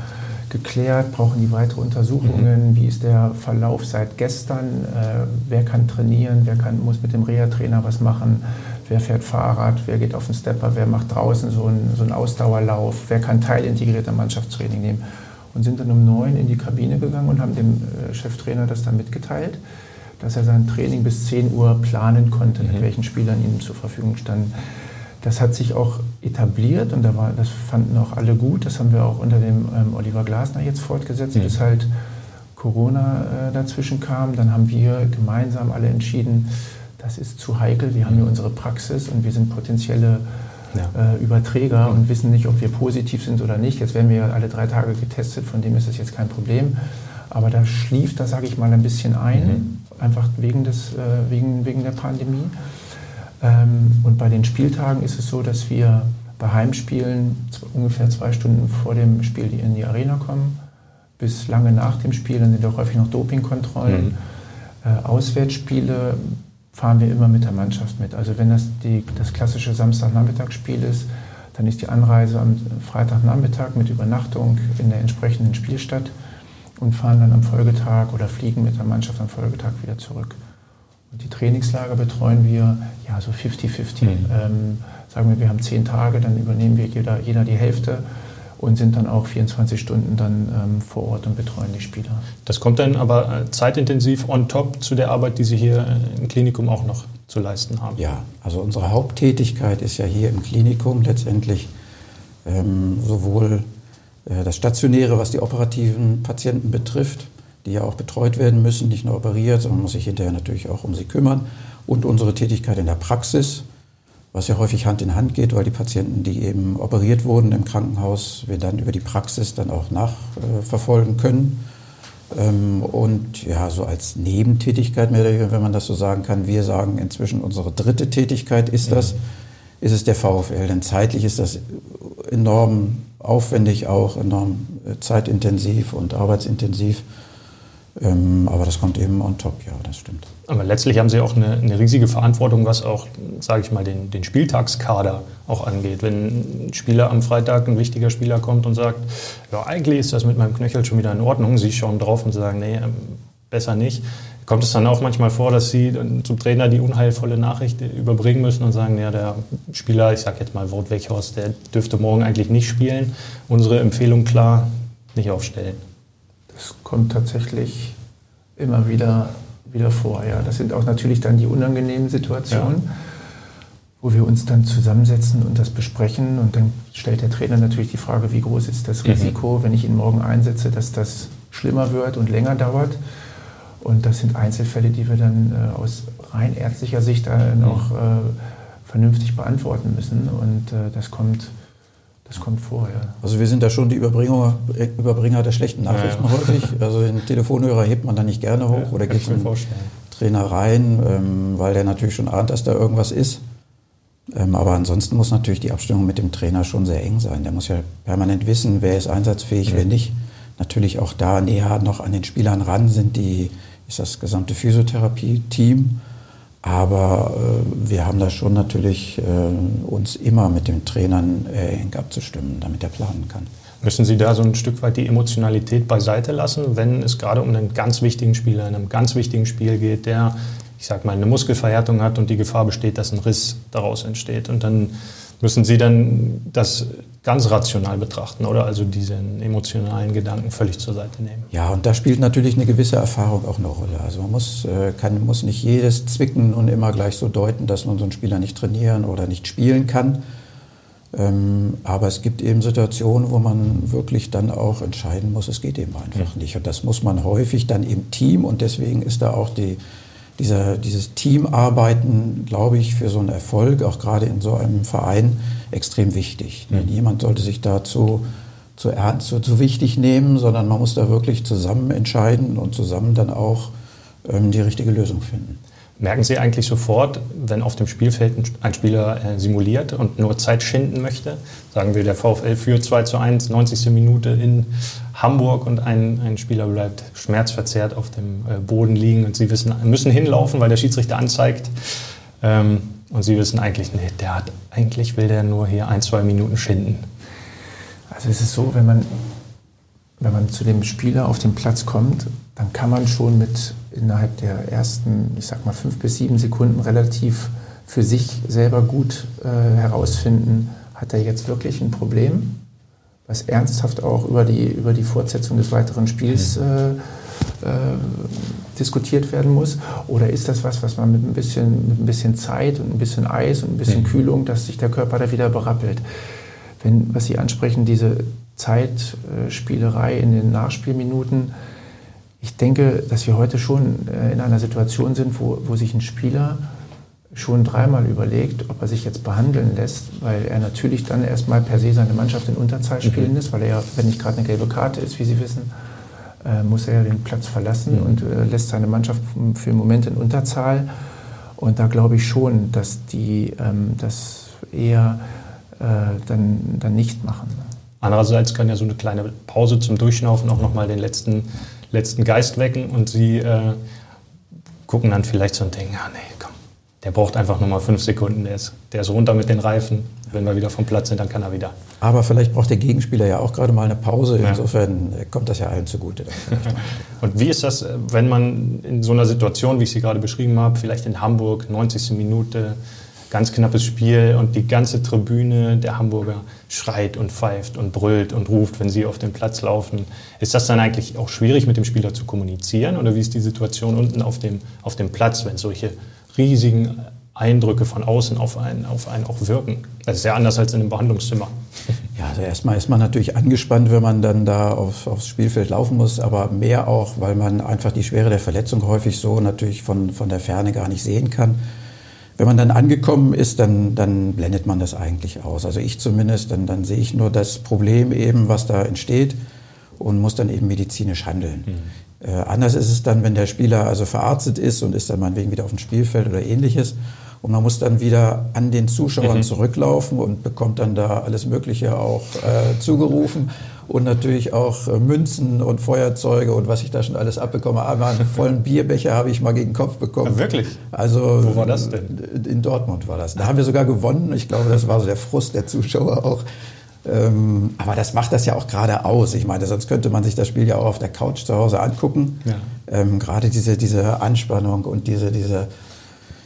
geklärt, brauchen die weitere Untersuchungen, mhm. wie ist der Verlauf seit gestern, äh, wer kann trainieren, wer kann, muss mit dem Reha-Trainer was machen, wer fährt Fahrrad, wer geht auf den Stepper, wer macht draußen so einen, so einen Ausdauerlauf, wer kann teilintegriert am Mannschaftstraining nehmen und sind dann um neun in die Kabine gegangen und haben dem äh, Cheftrainer das dann mitgeteilt, dass er sein Training bis 10 Uhr planen konnte, mhm. mit welchen Spielern ihm zur Verfügung standen. Das hat sich auch etabliert und da war, das fanden auch alle gut. Das haben wir auch unter dem ähm, Oliver Glasner jetzt fortgesetzt, mhm. bis halt Corona äh, dazwischen kam. Dann haben wir gemeinsam alle entschieden, das ist zu heikel. Wir haben hier unsere Praxis und wir sind potenzielle ja. äh, Überträger und wissen nicht, ob wir positiv sind oder nicht. Jetzt werden wir alle drei Tage getestet, von dem ist es jetzt kein Problem. Aber da schlief das, sage ich mal, ein bisschen ein, mhm. einfach wegen, des, äh, wegen, wegen der Pandemie. Ähm, und bei den Spieltagen ist es so, dass wir bei Heimspielen ungefähr zwei Stunden vor dem Spiel in die Arena kommen, bis lange nach dem Spiel. Dann sind auch häufig noch Dopingkontrollen. Mhm. Äh, Auswärtsspiele fahren wir immer mit der Mannschaft mit. Also wenn das die, das klassische Samstagnachmittagsspiel ist, dann ist die Anreise am Freitagnachmittag mit Übernachtung in der entsprechenden Spielstadt und fahren dann am Folgetag oder fliegen mit der Mannschaft am Folgetag wieder zurück. Und die Trainingslager betreuen wir ja so 50-50. Mhm. Ähm, sagen wir, wir haben zehn Tage, dann übernehmen wir jeder, jeder die Hälfte und sind dann auch 24 Stunden dann ähm, vor Ort und betreuen die Spieler. Das kommt dann aber äh, zeitintensiv on top zu der Arbeit, die Sie hier äh, im Klinikum auch noch zu leisten haben. Ja, also unsere Haupttätigkeit ist ja hier im Klinikum letztendlich ähm, sowohl äh, das Stationäre, was die operativen Patienten betrifft, die ja auch betreut werden müssen, nicht nur operiert, sondern muss sich hinterher natürlich auch um sie kümmern, und unsere Tätigkeit in der Praxis was ja häufig Hand in Hand geht, weil die Patienten, die eben operiert wurden im Krankenhaus, wir dann über die Praxis dann auch nachverfolgen können. Ähm, und ja, so als Nebentätigkeit, mehr wenn man das so sagen kann, wir sagen inzwischen unsere dritte Tätigkeit ist das, ist es der VfL. Denn zeitlich ist das enorm aufwendig auch, enorm äh, zeitintensiv und arbeitsintensiv. Ähm, aber das kommt eben on top, ja, das stimmt. Aber letztlich haben Sie auch eine, eine riesige Verantwortung, was auch, sage ich mal, den, den, Spieltagskader auch angeht. Wenn ein Spieler am Freitag, ein wichtiger Spieler kommt und sagt, ja, eigentlich ist das mit meinem Knöchel schon wieder in Ordnung, Sie schauen drauf und sagen, nee, ähm, besser nicht. Kommt es dann auch manchmal vor, dass Sie zum Trainer die unheilvolle Nachricht überbringen müssen und sagen, ja, der Spieler, ich sage jetzt mal Wort Weghorst, der dürfte morgen eigentlich nicht spielen. Unsere Empfehlung klar, nicht aufstellen. Das kommt tatsächlich immer wieder wieder vor. Ja. Das sind auch natürlich dann die unangenehmen Situationen, ja. wo wir uns dann zusammensetzen und das besprechen. Und dann stellt der Trainer natürlich die Frage, wie groß ist das mhm. Risiko, wenn ich ihn morgen einsetze, dass das schlimmer wird und länger dauert. Und das sind Einzelfälle, die wir dann äh, aus rein ärztlicher Sicht dann auch mhm. äh, vernünftig beantworten müssen. Und äh, das kommt das kommt vor, ja. Also wir sind da schon die Überbringer, Überbringer der schlechten Nachrichten ja, ja. häufig. Also den Telefonhörer hebt man da nicht gerne hoch oder geht zum Trainer rein, ähm, weil der natürlich schon ahnt, dass da irgendwas ist. Ähm, aber ansonsten muss natürlich die Abstimmung mit dem Trainer schon sehr eng sein. Der muss ja permanent wissen, wer ist einsatzfähig, wer nicht. Natürlich auch da näher noch an den Spielern ran sind die, ist das gesamte Physiotherapie-Team aber äh, wir haben da schon natürlich äh, uns immer mit den Trainern äh, eng abzustimmen, damit er planen kann. Müssen Sie da so ein Stück weit die Emotionalität beiseite lassen, wenn es gerade um einen ganz wichtigen Spieler in einem ganz wichtigen Spiel geht, der, ich sag mal, eine Muskelverhärtung hat und die Gefahr besteht, dass ein Riss daraus entsteht? Und dann müssen Sie dann das ganz rational betrachten oder also diesen emotionalen Gedanken völlig zur Seite nehmen. Ja, und da spielt natürlich eine gewisse Erfahrung auch eine Rolle. Also man muss, äh, kann, muss nicht jedes zwicken und immer gleich so deuten, dass man so einen Spieler nicht trainieren oder nicht spielen kann. Ähm, aber es gibt eben Situationen, wo man wirklich dann auch entscheiden muss, es geht eben einfach mhm. nicht. Und das muss man häufig dann im Team und deswegen ist da auch die, dieser, dieses Teamarbeiten, glaube ich, für so einen Erfolg, auch gerade in so einem Verein, extrem wichtig. Mhm. Niemand sollte sich dazu zu, ernst, zu, zu wichtig nehmen, sondern man muss da wirklich zusammen entscheiden und zusammen dann auch ähm, die richtige Lösung finden. Merken Sie eigentlich sofort, wenn auf dem Spielfeld ein Spieler äh, simuliert und nur Zeit schinden möchte? Sagen wir, der VfL führt 2 zu 1, 90. Minute in Hamburg und ein, ein Spieler bleibt schmerzverzerrt auf dem äh, Boden liegen und Sie wissen, müssen hinlaufen, weil der Schiedsrichter anzeigt. Ähm, und Sie wissen eigentlich, nee, der hat, eigentlich will der nur hier ein, zwei Minuten schinden. Also es ist so, wenn man, wenn man zu dem Spieler auf den Platz kommt, dann kann man schon mit innerhalb der ersten, ich sag mal, fünf bis sieben Sekunden relativ für sich selber gut äh, herausfinden, hat er jetzt wirklich ein Problem, was ernsthaft auch über die, über die Fortsetzung des weiteren Spiels mhm. äh, äh, diskutiert werden muss? Oder ist das was, was man mit ein bisschen, mit ein bisschen Zeit und ein bisschen Eis und ein bisschen mhm. Kühlung, dass sich der Körper da wieder berappelt? Wenn, was Sie ansprechen, diese Zeitspielerei in den Nachspielminuten, ich denke, dass wir heute schon äh, in einer Situation sind, wo, wo sich ein Spieler schon dreimal überlegt, ob er sich jetzt behandeln lässt, weil er natürlich dann erstmal per se seine Mannschaft in Unterzahl mhm. spielen lässt, weil er ja, wenn nicht gerade eine gelbe Karte ist, wie Sie wissen, äh, muss er ja den Platz verlassen mhm. und äh, lässt seine Mannschaft für den Moment in Unterzahl. Und da glaube ich schon, dass die ähm, das eher äh, dann, dann nicht machen. Andererseits kann ja so eine kleine Pause zum Durchschnaufen auch nochmal den letzten letzten Geist wecken und sie äh, gucken dann vielleicht so und denken, ah nee, der braucht einfach nur mal fünf Sekunden, der ist, der ist runter mit den Reifen. Wenn wir wieder vom Platz sind, dann kann er wieder. Aber vielleicht braucht der Gegenspieler ja auch gerade mal eine Pause. Insofern ja. kommt das ja allen zugute. und wie ist das, wenn man in so einer Situation, wie ich sie gerade beschrieben habe, vielleicht in Hamburg, 90. Minute, ganz knappes Spiel und die ganze Tribüne der Hamburger schreit und pfeift und brüllt und ruft, wenn sie auf den Platz laufen. Ist das dann eigentlich auch schwierig, mit dem Spieler zu kommunizieren? Oder wie ist die Situation unten auf dem, auf dem Platz, wenn solche riesigen Eindrücke von außen auf einen, auf einen auch wirken? Das ist ja anders als in einem Behandlungszimmer. Ja, also erstmal ist man natürlich angespannt, wenn man dann da auf, aufs Spielfeld laufen muss, aber mehr auch, weil man einfach die Schwere der Verletzung häufig so natürlich von, von der Ferne gar nicht sehen kann. Wenn man dann angekommen ist, dann, dann blendet man das eigentlich aus. Also ich zumindest, dann, dann sehe ich nur das Problem eben, was da entsteht und muss dann eben medizinisch handeln. Mhm. Äh, anders ist es dann, wenn der Spieler also verarztet ist und ist dann meinetwegen wieder auf dem Spielfeld oder ähnliches. Und man muss dann wieder an den Zuschauern mhm. zurücklaufen und bekommt dann da alles Mögliche auch äh, zugerufen und natürlich auch äh, Münzen und Feuerzeuge und was ich da schon alles abbekomme. Einmal einen vollen Bierbecher habe ich mal gegen den Kopf bekommen. Ja, wirklich? Also, Wo war das denn? In Dortmund war das. Da haben wir sogar gewonnen. Ich glaube, das war so der Frust der Zuschauer auch. Ähm, aber das macht das ja auch gerade aus. Ich meine, sonst könnte man sich das Spiel ja auch auf der Couch zu Hause angucken. Ja. Ähm, gerade diese, diese Anspannung und diese, diese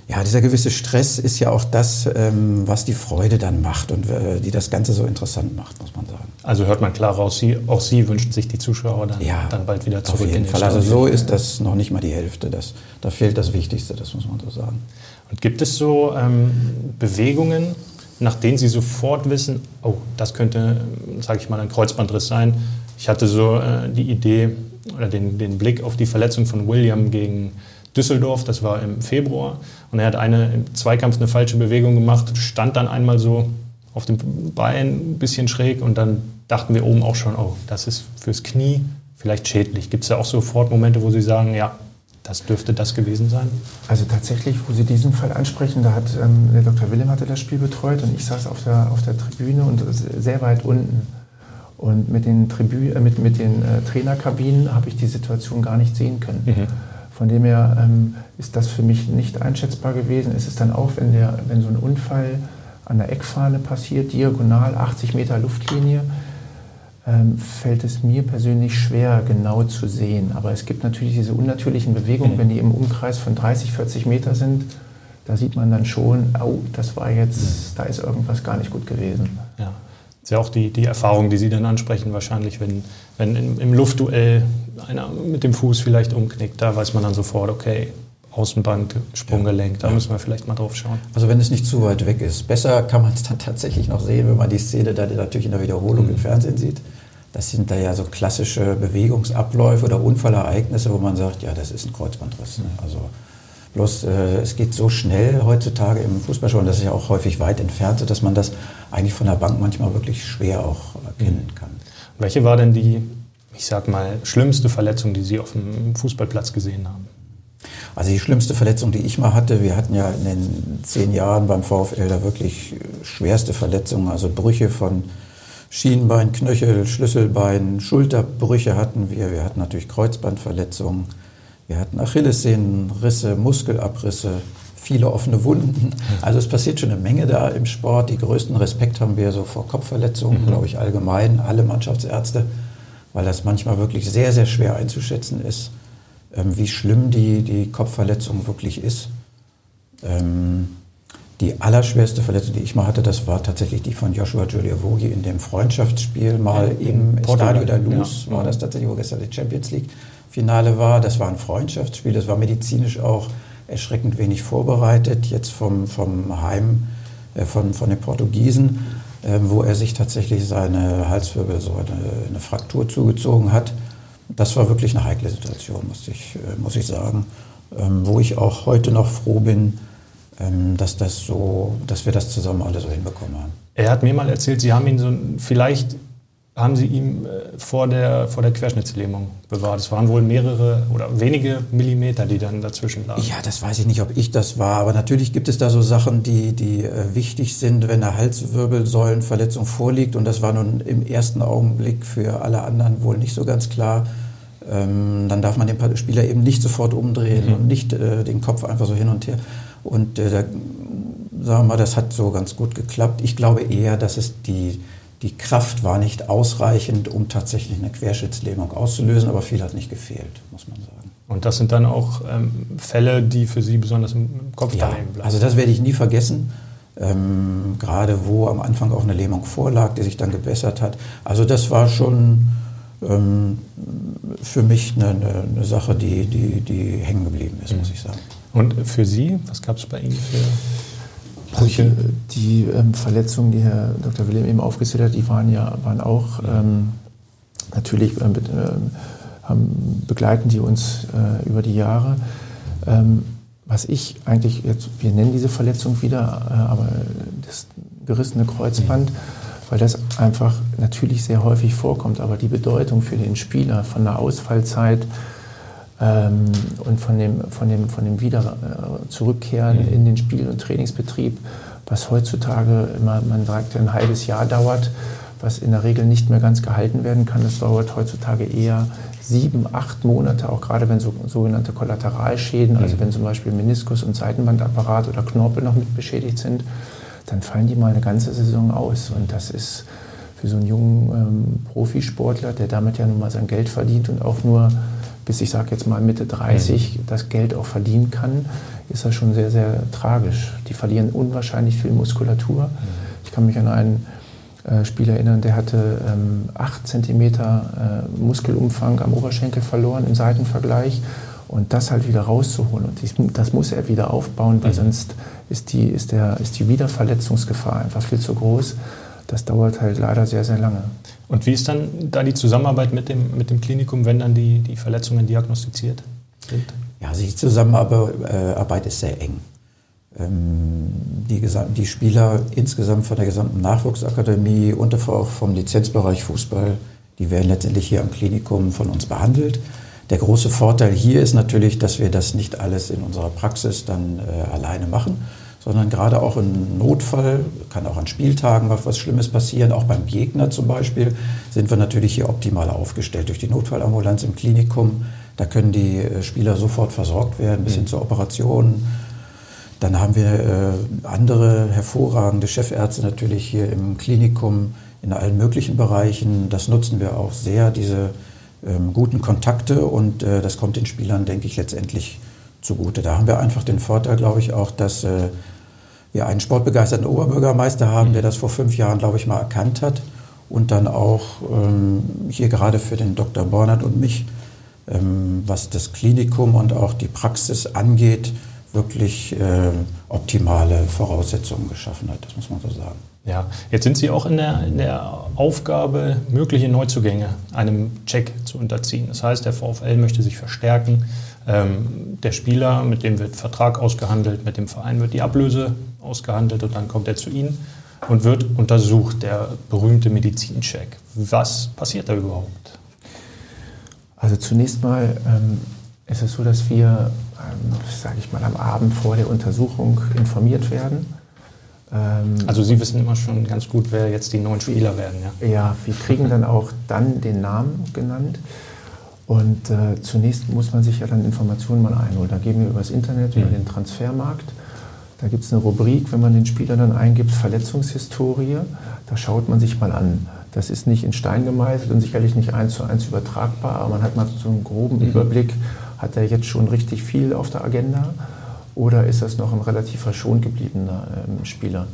ja, dieser gewisse Stress ist ja auch das, ähm, was die Freude dann macht und äh, die das Ganze so interessant macht, muss man sagen. Also hört man klar raus, Sie, auch Sie wünschen sich die Zuschauer dann, ja, dann bald wieder zurück auf jeden in den Fall. Also so ist das noch nicht mal die Hälfte. Das, da fehlt das Wichtigste, das muss man so sagen. Und gibt es so ähm, Bewegungen, nach denen Sie sofort wissen, oh, das könnte, sage ich mal, ein Kreuzbandriss sein? Ich hatte so äh, die Idee oder den, den Blick auf die Verletzung von William gegen Düsseldorf, das war im Februar. Und er hat eine, im Zweikampf eine falsche Bewegung gemacht, stand dann einmal so auf dem Bein ein bisschen schräg und dann dachten wir oben auch schon, oh, das ist fürs Knie vielleicht schädlich. Gibt es da auch sofort Momente, wo Sie sagen, ja, das dürfte das gewesen sein? Also tatsächlich, wo Sie diesen Fall ansprechen, da hat ähm, der Dr. Willem hatte das Spiel betreut und ich saß auf der, auf der Tribüne und sehr weit unten. Und mit den, Tribü äh, mit, mit den äh, Trainerkabinen habe ich die Situation gar nicht sehen können. Mhm. Von dem her ähm, ist das für mich nicht einschätzbar gewesen. Es ist dann auch, wenn, der, wenn so ein Unfall an der Eckfahne passiert, diagonal 80 Meter Luftlinie, ähm, fällt es mir persönlich schwer, genau zu sehen. Aber es gibt natürlich diese unnatürlichen Bewegungen, mhm. wenn die im Umkreis von 30, 40 Meter sind, da sieht man dann schon, oh, das war jetzt, mhm. da ist irgendwas gar nicht gut gewesen. Ja. Das ist ja auch die, die Erfahrung, die Sie dann ansprechen, wahrscheinlich, wenn, wenn im, im Luftduell einer mit dem Fuß vielleicht umknickt, da weiß man dann sofort, okay, Außenband, Sprunggelenk, da müssen wir vielleicht mal drauf schauen. Also wenn es nicht zu weit weg ist. Besser kann man es dann tatsächlich noch sehen, wenn man die Szene dann natürlich in der Wiederholung mhm. im Fernsehen sieht. Das sind da ja so klassische Bewegungsabläufe oder Unfallereignisse, wo man sagt, ja, das ist ein Kreuzbandriss. Ne? Also bloß äh, es geht so schnell heutzutage im Fußball schon, das ist ja auch häufig weit entfernt, dass man das eigentlich von der Bank manchmal wirklich schwer auch erkennen mhm. kann. Welche war denn die ich sag mal, schlimmste Verletzung, die Sie auf dem Fußballplatz gesehen haben? Also die schlimmste Verletzung, die ich mal hatte, wir hatten ja in den zehn Jahren beim VfL da wirklich schwerste Verletzungen, also Brüche von Schienbein, Knöchel, Schlüsselbein, Schulterbrüche hatten wir. Wir hatten natürlich Kreuzbandverletzungen, wir hatten Achillessehnenrisse, Muskelabrisse, viele offene Wunden. Also es passiert schon eine Menge da im Sport. Die größten Respekt haben wir so vor Kopfverletzungen, mhm. glaube ich, allgemein, alle Mannschaftsärzte weil das manchmal wirklich sehr, sehr schwer einzuschätzen ist, ähm, wie schlimm die, die Kopfverletzung wirklich ist. Ähm, die allerschwerste Verletzung, die ich mal hatte, das war tatsächlich die von Joshua Giuliavogi in dem Freundschaftsspiel mal im Stadio da Luz, ja. war das tatsächlich, wo gestern die Champions League Finale war. Das war ein Freundschaftsspiel, das war medizinisch auch erschreckend wenig vorbereitet, jetzt vom, vom Heim, äh, von, von den Portugiesen. Ähm, wo er sich tatsächlich seine Halswirbelsäule eine Fraktur zugezogen hat. Das war wirklich eine heikle Situation, muss ich, äh, muss ich sagen, ähm, wo ich auch heute noch froh bin, ähm, dass, das so, dass wir das zusammen alle so hinbekommen haben. Er hat mir mal erzählt, Sie haben ihn so vielleicht haben Sie ihm äh, vor der, vor der Querschnittslähmung bewahrt. Es waren wohl mehrere oder wenige Millimeter, die dann dazwischen lagen. Ja, das weiß ich nicht, ob ich das war. Aber natürlich gibt es da so Sachen, die, die äh, wichtig sind, wenn eine Halswirbelsäulenverletzung vorliegt. Und das war nun im ersten Augenblick für alle anderen wohl nicht so ganz klar. Ähm, dann darf man den Spieler eben nicht sofort umdrehen mhm. und nicht äh, den Kopf einfach so hin und her. Und da, sagen wir mal, das hat so ganz gut geklappt. Ich glaube eher, dass es die die Kraft war nicht ausreichend, um tatsächlich eine Querschnittslähmung auszulösen, aber viel hat nicht gefehlt, muss man sagen. Und das sind dann auch ähm, Fälle, die für Sie besonders im Kopf ja, bleiben? Also das werde ich nie vergessen. Ähm, gerade wo am Anfang auch eine Lähmung vorlag, die sich dann gebessert hat. Also das war schon ähm, für mich eine, eine, Sache, die, die, die hängen geblieben ist, mhm. muss ich sagen. Und für Sie, was gab es bei Ihnen für Brüche. die ähm, Verletzungen, die Herr Dr. Wilhelm eben aufgezählt hat, die waren ja waren auch ähm, natürlich ähm, haben, begleiten die uns äh, über die Jahre. Ähm, was ich eigentlich jetzt, wir nennen diese Verletzung wieder, äh, aber das gerissene Kreuzband, weil das einfach natürlich sehr häufig vorkommt, aber die Bedeutung für den Spieler von der Ausfallzeit ähm, und von dem, von dem, von dem Wieder äh, zurückkehren mhm. in den Spiel- und Trainingsbetrieb, was heutzutage immer, man sagt, ein halbes Jahr dauert, was in der Regel nicht mehr ganz gehalten werden kann. Das dauert heutzutage eher sieben, acht Monate, auch gerade wenn so sogenannte Kollateralschäden, also mhm. also wenn zum Beispiel Meniskus und Seitenbandapparat oder Knorpel noch mit beschädigt sind, dann fallen die mal eine ganze Saison aus. Und das ist für so einen jungen ähm, Profisportler, der damit ja nun mal sein Geld verdient und auch nur bis ich sage jetzt mal Mitte 30 mhm. das Geld auch verdienen kann, ist das schon sehr, sehr tragisch. Die verlieren unwahrscheinlich viel Muskulatur. Mhm. Ich kann mich an einen äh, Spieler erinnern, der hatte ähm, 8 cm äh, Muskelumfang am Oberschenkel verloren im Seitenvergleich. Und das halt wieder rauszuholen. Und das muss er wieder aufbauen, weil mhm. sonst ist die, ist, der, ist die Wiederverletzungsgefahr einfach viel zu groß. Das dauert halt leider sehr, sehr lange. Und wie ist dann da die Zusammenarbeit mit dem, mit dem Klinikum, wenn dann die, die Verletzungen diagnostiziert sind? Ja, also die Zusammenarbeit ist sehr eng. Ähm, die, die Spieler insgesamt von der gesamten Nachwuchsakademie und auch vom Lizenzbereich Fußball, die werden letztendlich hier am Klinikum von uns behandelt. Der große Vorteil hier ist natürlich, dass wir das nicht alles in unserer Praxis dann äh, alleine machen, sondern gerade auch im Notfall, kann auch an Spieltagen was Schlimmes passieren, auch beim Gegner zum Beispiel, sind wir natürlich hier optimal aufgestellt durch die Notfallambulanz im Klinikum. Da können die äh, Spieler sofort versorgt werden, bis hin mhm. zur Operation. Dann haben wir äh, andere hervorragende Chefärzte natürlich hier im Klinikum in allen möglichen Bereichen. Das nutzen wir auch sehr, diese ähm, guten Kontakte und äh, das kommt den Spielern, denke ich, letztendlich zugute. Da haben wir einfach den Vorteil, glaube ich, auch, dass äh, wir einen sportbegeisterten Oberbürgermeister haben, der das vor fünf Jahren, glaube ich, mal erkannt hat und dann auch ähm, hier gerade für den Dr. Bornert und mich, ähm, was das Klinikum und auch die Praxis angeht, wirklich äh, optimale Voraussetzungen geschaffen hat, das muss man so sagen. Ja, jetzt sind Sie auch in der, in der Aufgabe, mögliche Neuzugänge einem Check zu unterziehen. Das heißt, der VfL möchte sich verstärken. Ähm, der Spieler, mit dem wird Vertrag ausgehandelt, mit dem Verein wird die Ablöse ausgehandelt und dann kommt er zu Ihnen und wird untersucht, der berühmte Medizincheck. Was passiert da überhaupt? Also zunächst mal ähm, ist es so, dass wir, ähm, sage ich mal, am Abend vor der Untersuchung informiert werden ähm, also Sie wissen immer schon ganz gut, wer jetzt die neuen Spieler werden, ja? Ja, wir kriegen dann auch dann den Namen genannt. Und äh, zunächst muss man sich ja dann Informationen mal einholen. Da gehen wir übers Internet, über mhm. den Transfermarkt. Da gibt es eine Rubrik, wenn man den Spieler dann eingibt, Verletzungshistorie. Da schaut man sich mal an. Das ist nicht in Stein gemeißelt und sicherlich nicht eins zu eins übertragbar, aber man hat mal so einen groben mhm. Überblick, hat er jetzt schon richtig viel auf der Agenda oder ist das noch ein relativ verschont gebliebener ähm, Spieler?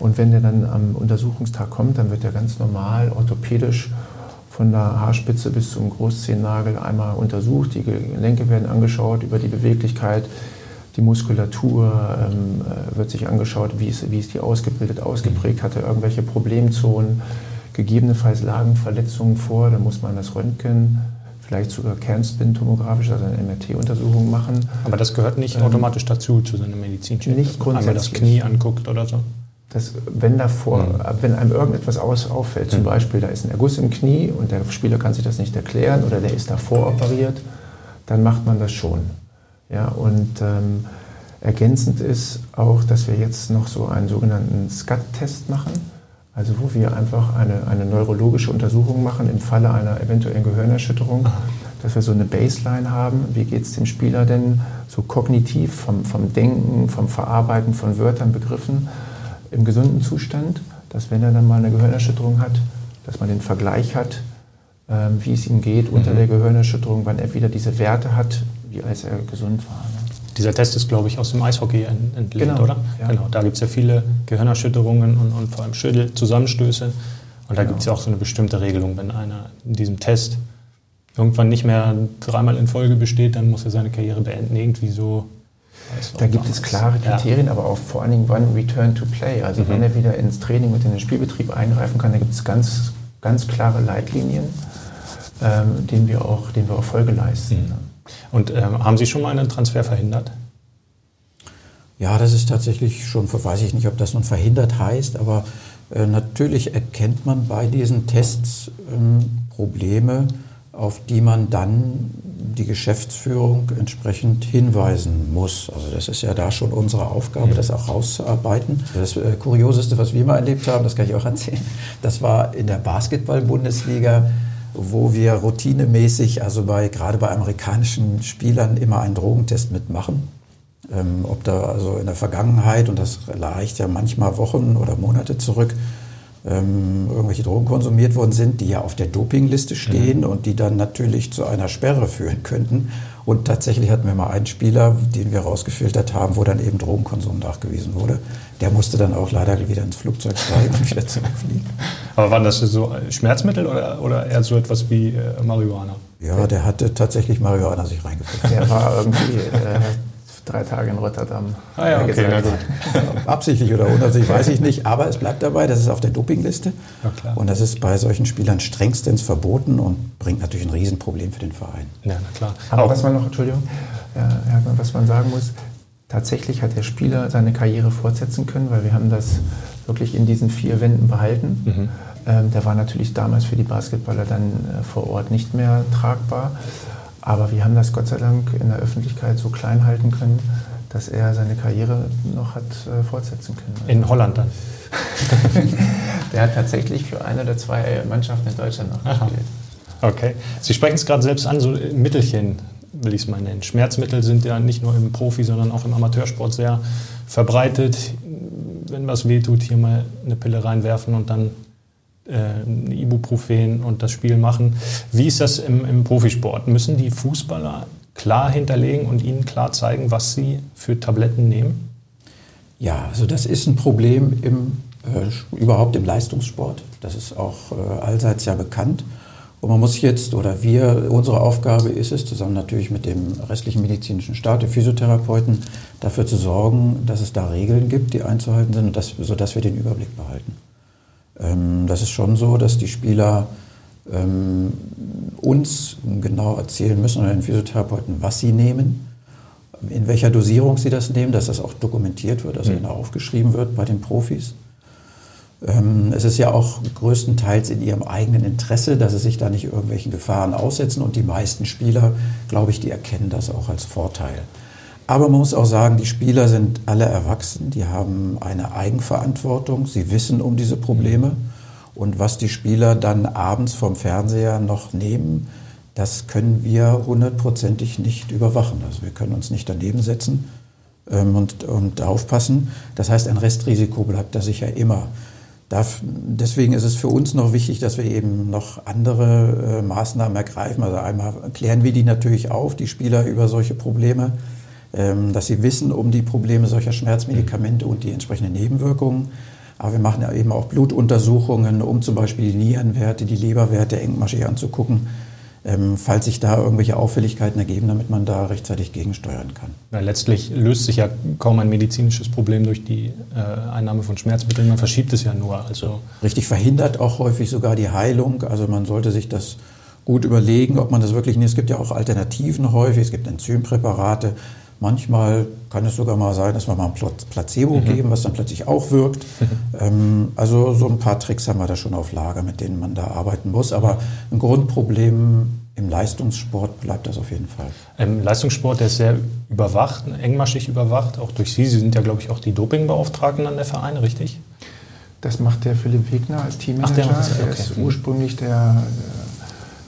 Und wenn der dann am Untersuchungstag kommt, dann wird er ganz normal orthopädisch von der Haarspitze bis zum Großzehennagel einmal untersucht. Die Gelenke werden angeschaut über die Beweglichkeit, die Muskulatur ähm, äh, wird sich angeschaut, wie ist, wie ist die ausgebildet, ausgeprägt, hat er irgendwelche Problemzonen. Gegebenenfalls lagen Verletzungen vor, dann muss man das Röntgen vielleicht sogar Kernspin-tomographisch, also eine MRT-Untersuchung machen. Aber das gehört nicht ähm, automatisch dazu, zu seinem Medizincheck? Nicht grundsätzlich. Einmal das Knie anguckt oder so? Das, wenn, davor, mhm. wenn einem irgendetwas aus, auffällt, zum mhm. Beispiel da ist ein Erguss im Knie und der Spieler kann sich das nicht erklären oder der ist davor operiert, dann macht man das schon. Ja, und ähm, ergänzend ist auch, dass wir jetzt noch so einen sogenannten SCAT-Test machen also wo wir einfach eine, eine neurologische Untersuchung machen im Falle einer eventuellen Gehirnerschütterung, dass wir so eine Baseline haben, wie geht es dem Spieler denn so kognitiv vom, vom Denken, vom Verarbeiten von Wörtern, Begriffen im gesunden Zustand, dass wenn er dann mal eine Gehirnerschütterung hat, dass man den Vergleich hat, ähm, wie es ihm geht unter mhm. der Gehirnerschütterung, wann er wieder diese Werte hat, wie als er gesund war. Dieser Test ist, glaube ich, aus dem Eishockey entlehnt, genau, oder? Ja. Genau, da gibt es ja viele Gehirnerschütterungen und, und vor allem Schädelzusammenstöße. Und da genau. gibt es ja auch so eine bestimmte Regelung, wenn einer in diesem Test irgendwann nicht mehr dreimal in Folge besteht, dann muss er seine Karriere beenden. Irgendwie so. Da gibt es klare Kriterien, ja. aber auch vor allen Dingen wann Return to Play. Also mhm. wenn er wieder ins Training und in den Spielbetrieb eingreifen kann, da gibt es ganz, ganz klare Leitlinien, ähm, denen, wir auch, denen wir auch Folge leisten. Mhm. Und ähm, haben Sie schon mal einen Transfer verhindert? Ja, das ist tatsächlich schon, weiß ich nicht, ob das nun verhindert heißt, aber äh, natürlich erkennt man bei diesen Tests ähm, Probleme, auf die man dann die Geschäftsführung entsprechend hinweisen muss. Also das ist ja da schon unsere Aufgabe, das auch rauszuarbeiten. Das äh, Kurioseste, was wir mal erlebt haben, das kann ich auch erzählen, das war in der Basketball-Bundesliga wo wir routinemäßig, also bei, gerade bei amerikanischen Spielern, immer einen Drogentest mitmachen. Ähm, ob da also in der Vergangenheit, und das reicht ja manchmal Wochen oder Monate zurück, ähm, irgendwelche Drogen konsumiert worden sind, die ja auf der Dopingliste stehen mhm. und die dann natürlich zu einer Sperre führen könnten. Und tatsächlich hatten wir mal einen Spieler, den wir rausgefiltert haben, wo dann eben Drogenkonsum nachgewiesen wurde. Der musste dann auch leider wieder ins Flugzeug steigen und wieder zurückfliegen. Aber waren das so Schmerzmittel oder, oder eher so etwas wie äh, Marihuana? Ja, der hatte tatsächlich Marihuana sich reingefüllt. Der war irgendwie äh, drei Tage in Rotterdam. Ah ja, okay, na gut. Absichtlich oder unabsichtlich, weiß ich nicht. Aber es bleibt dabei, das ist auf der Dopingliste. Ja. Und das ist bei solchen Spielern strengstens verboten und bringt natürlich ein Riesenproblem für den Verein. Ja, na klar. Aber was man noch, Entschuldigung, ja, was man sagen muss, tatsächlich hat der Spieler seine Karriere fortsetzen können, weil wir haben das wirklich in diesen vier Wänden behalten. Mhm. Ähm, der war natürlich damals für die Basketballer dann äh, vor Ort nicht mehr tragbar. Aber wir haben das Gott sei Dank in der Öffentlichkeit so klein halten können, dass er seine Karriere noch hat äh, fortsetzen können. In Holland dann? der hat tatsächlich für eine oder zwei Mannschaften in Deutschland noch Aha. gespielt. Okay. Sie sprechen es gerade selbst an, so Mittelchen will ich es mal nennen. Schmerzmittel sind ja nicht nur im Profi, sondern auch im Amateursport sehr verbreitet. Wenn was wehtut, hier mal eine Pille reinwerfen und dann äh, Ibuprofen und das Spiel machen. Wie ist das im, im Profisport? Müssen die Fußballer klar hinterlegen und ihnen klar zeigen, was sie für Tabletten nehmen? Ja, also das ist ein Problem im, äh, überhaupt im Leistungssport. Das ist auch äh, allseits ja bekannt. Und man muss jetzt, oder wir, unsere Aufgabe ist es, zusammen natürlich mit dem restlichen medizinischen Staat, den Physiotherapeuten, dafür zu sorgen, dass es da Regeln gibt, die einzuhalten sind, und das, sodass wir den Überblick behalten. Ähm, das ist schon so, dass die Spieler ähm, uns genau erzählen müssen oder den Physiotherapeuten, was sie nehmen, in welcher Dosierung sie das nehmen, dass das auch dokumentiert wird, also mhm. genau aufgeschrieben wird bei den Profis. Ähm, es ist ja auch größtenteils in ihrem eigenen Interesse, dass sie sich da nicht irgendwelchen Gefahren aussetzen und die meisten Spieler, glaube ich, die erkennen das auch als Vorteil. Aber man muss auch sagen, die Spieler sind alle erwachsen, die haben eine Eigenverantwortung, sie wissen um diese Probleme. Und was die Spieler dann abends vom Fernseher noch nehmen, das können wir hundertprozentig nicht überwachen. Also wir können uns nicht daneben setzen ähm, und, und aufpassen. Das heißt, ein Restrisiko bleibt da sicher immer. Deswegen ist es für uns noch wichtig, dass wir eben noch andere äh, Maßnahmen ergreifen. Also einmal klären wir die natürlich auf, die Spieler über solche Probleme. Ähm, dass sie wissen um die Probleme solcher Schmerzmedikamente und die entsprechenden Nebenwirkungen. Aber wir machen ja eben auch Blutuntersuchungen, um zum Beispiel die Nierenwerte, die Leberwerte engmaschig anzugucken, ähm, falls sich da irgendwelche Auffälligkeiten ergeben, damit man da rechtzeitig gegensteuern kann. Ja, letztlich löst sich ja kaum ein medizinisches Problem durch die äh, Einnahme von Schmerzmitteln, man verschiebt es ja nur. Also Richtig, verhindert auch häufig sogar die Heilung. Also man sollte sich das gut überlegen, ob man das wirklich nicht. Es gibt ja auch Alternativen häufig, es gibt Enzympräparate. Manchmal kann es sogar mal sein, dass wir mal ein Placebo mhm. geben, was dann plötzlich auch wirkt. Mhm. Ähm, also so ein paar Tricks haben wir da schon auf Lager, mit denen man da arbeiten muss. Aber ein Grundproblem im Leistungssport bleibt das auf jeden Fall. Im Leistungssport, der ist sehr überwacht, engmaschig überwacht, auch durch Sie. Sie sind ja, glaube ich, auch die Dopingbeauftragten an der Verein, richtig? Das macht der Philipp Wegner als Teammanager. Ach, der, okay. ist ursprünglich der,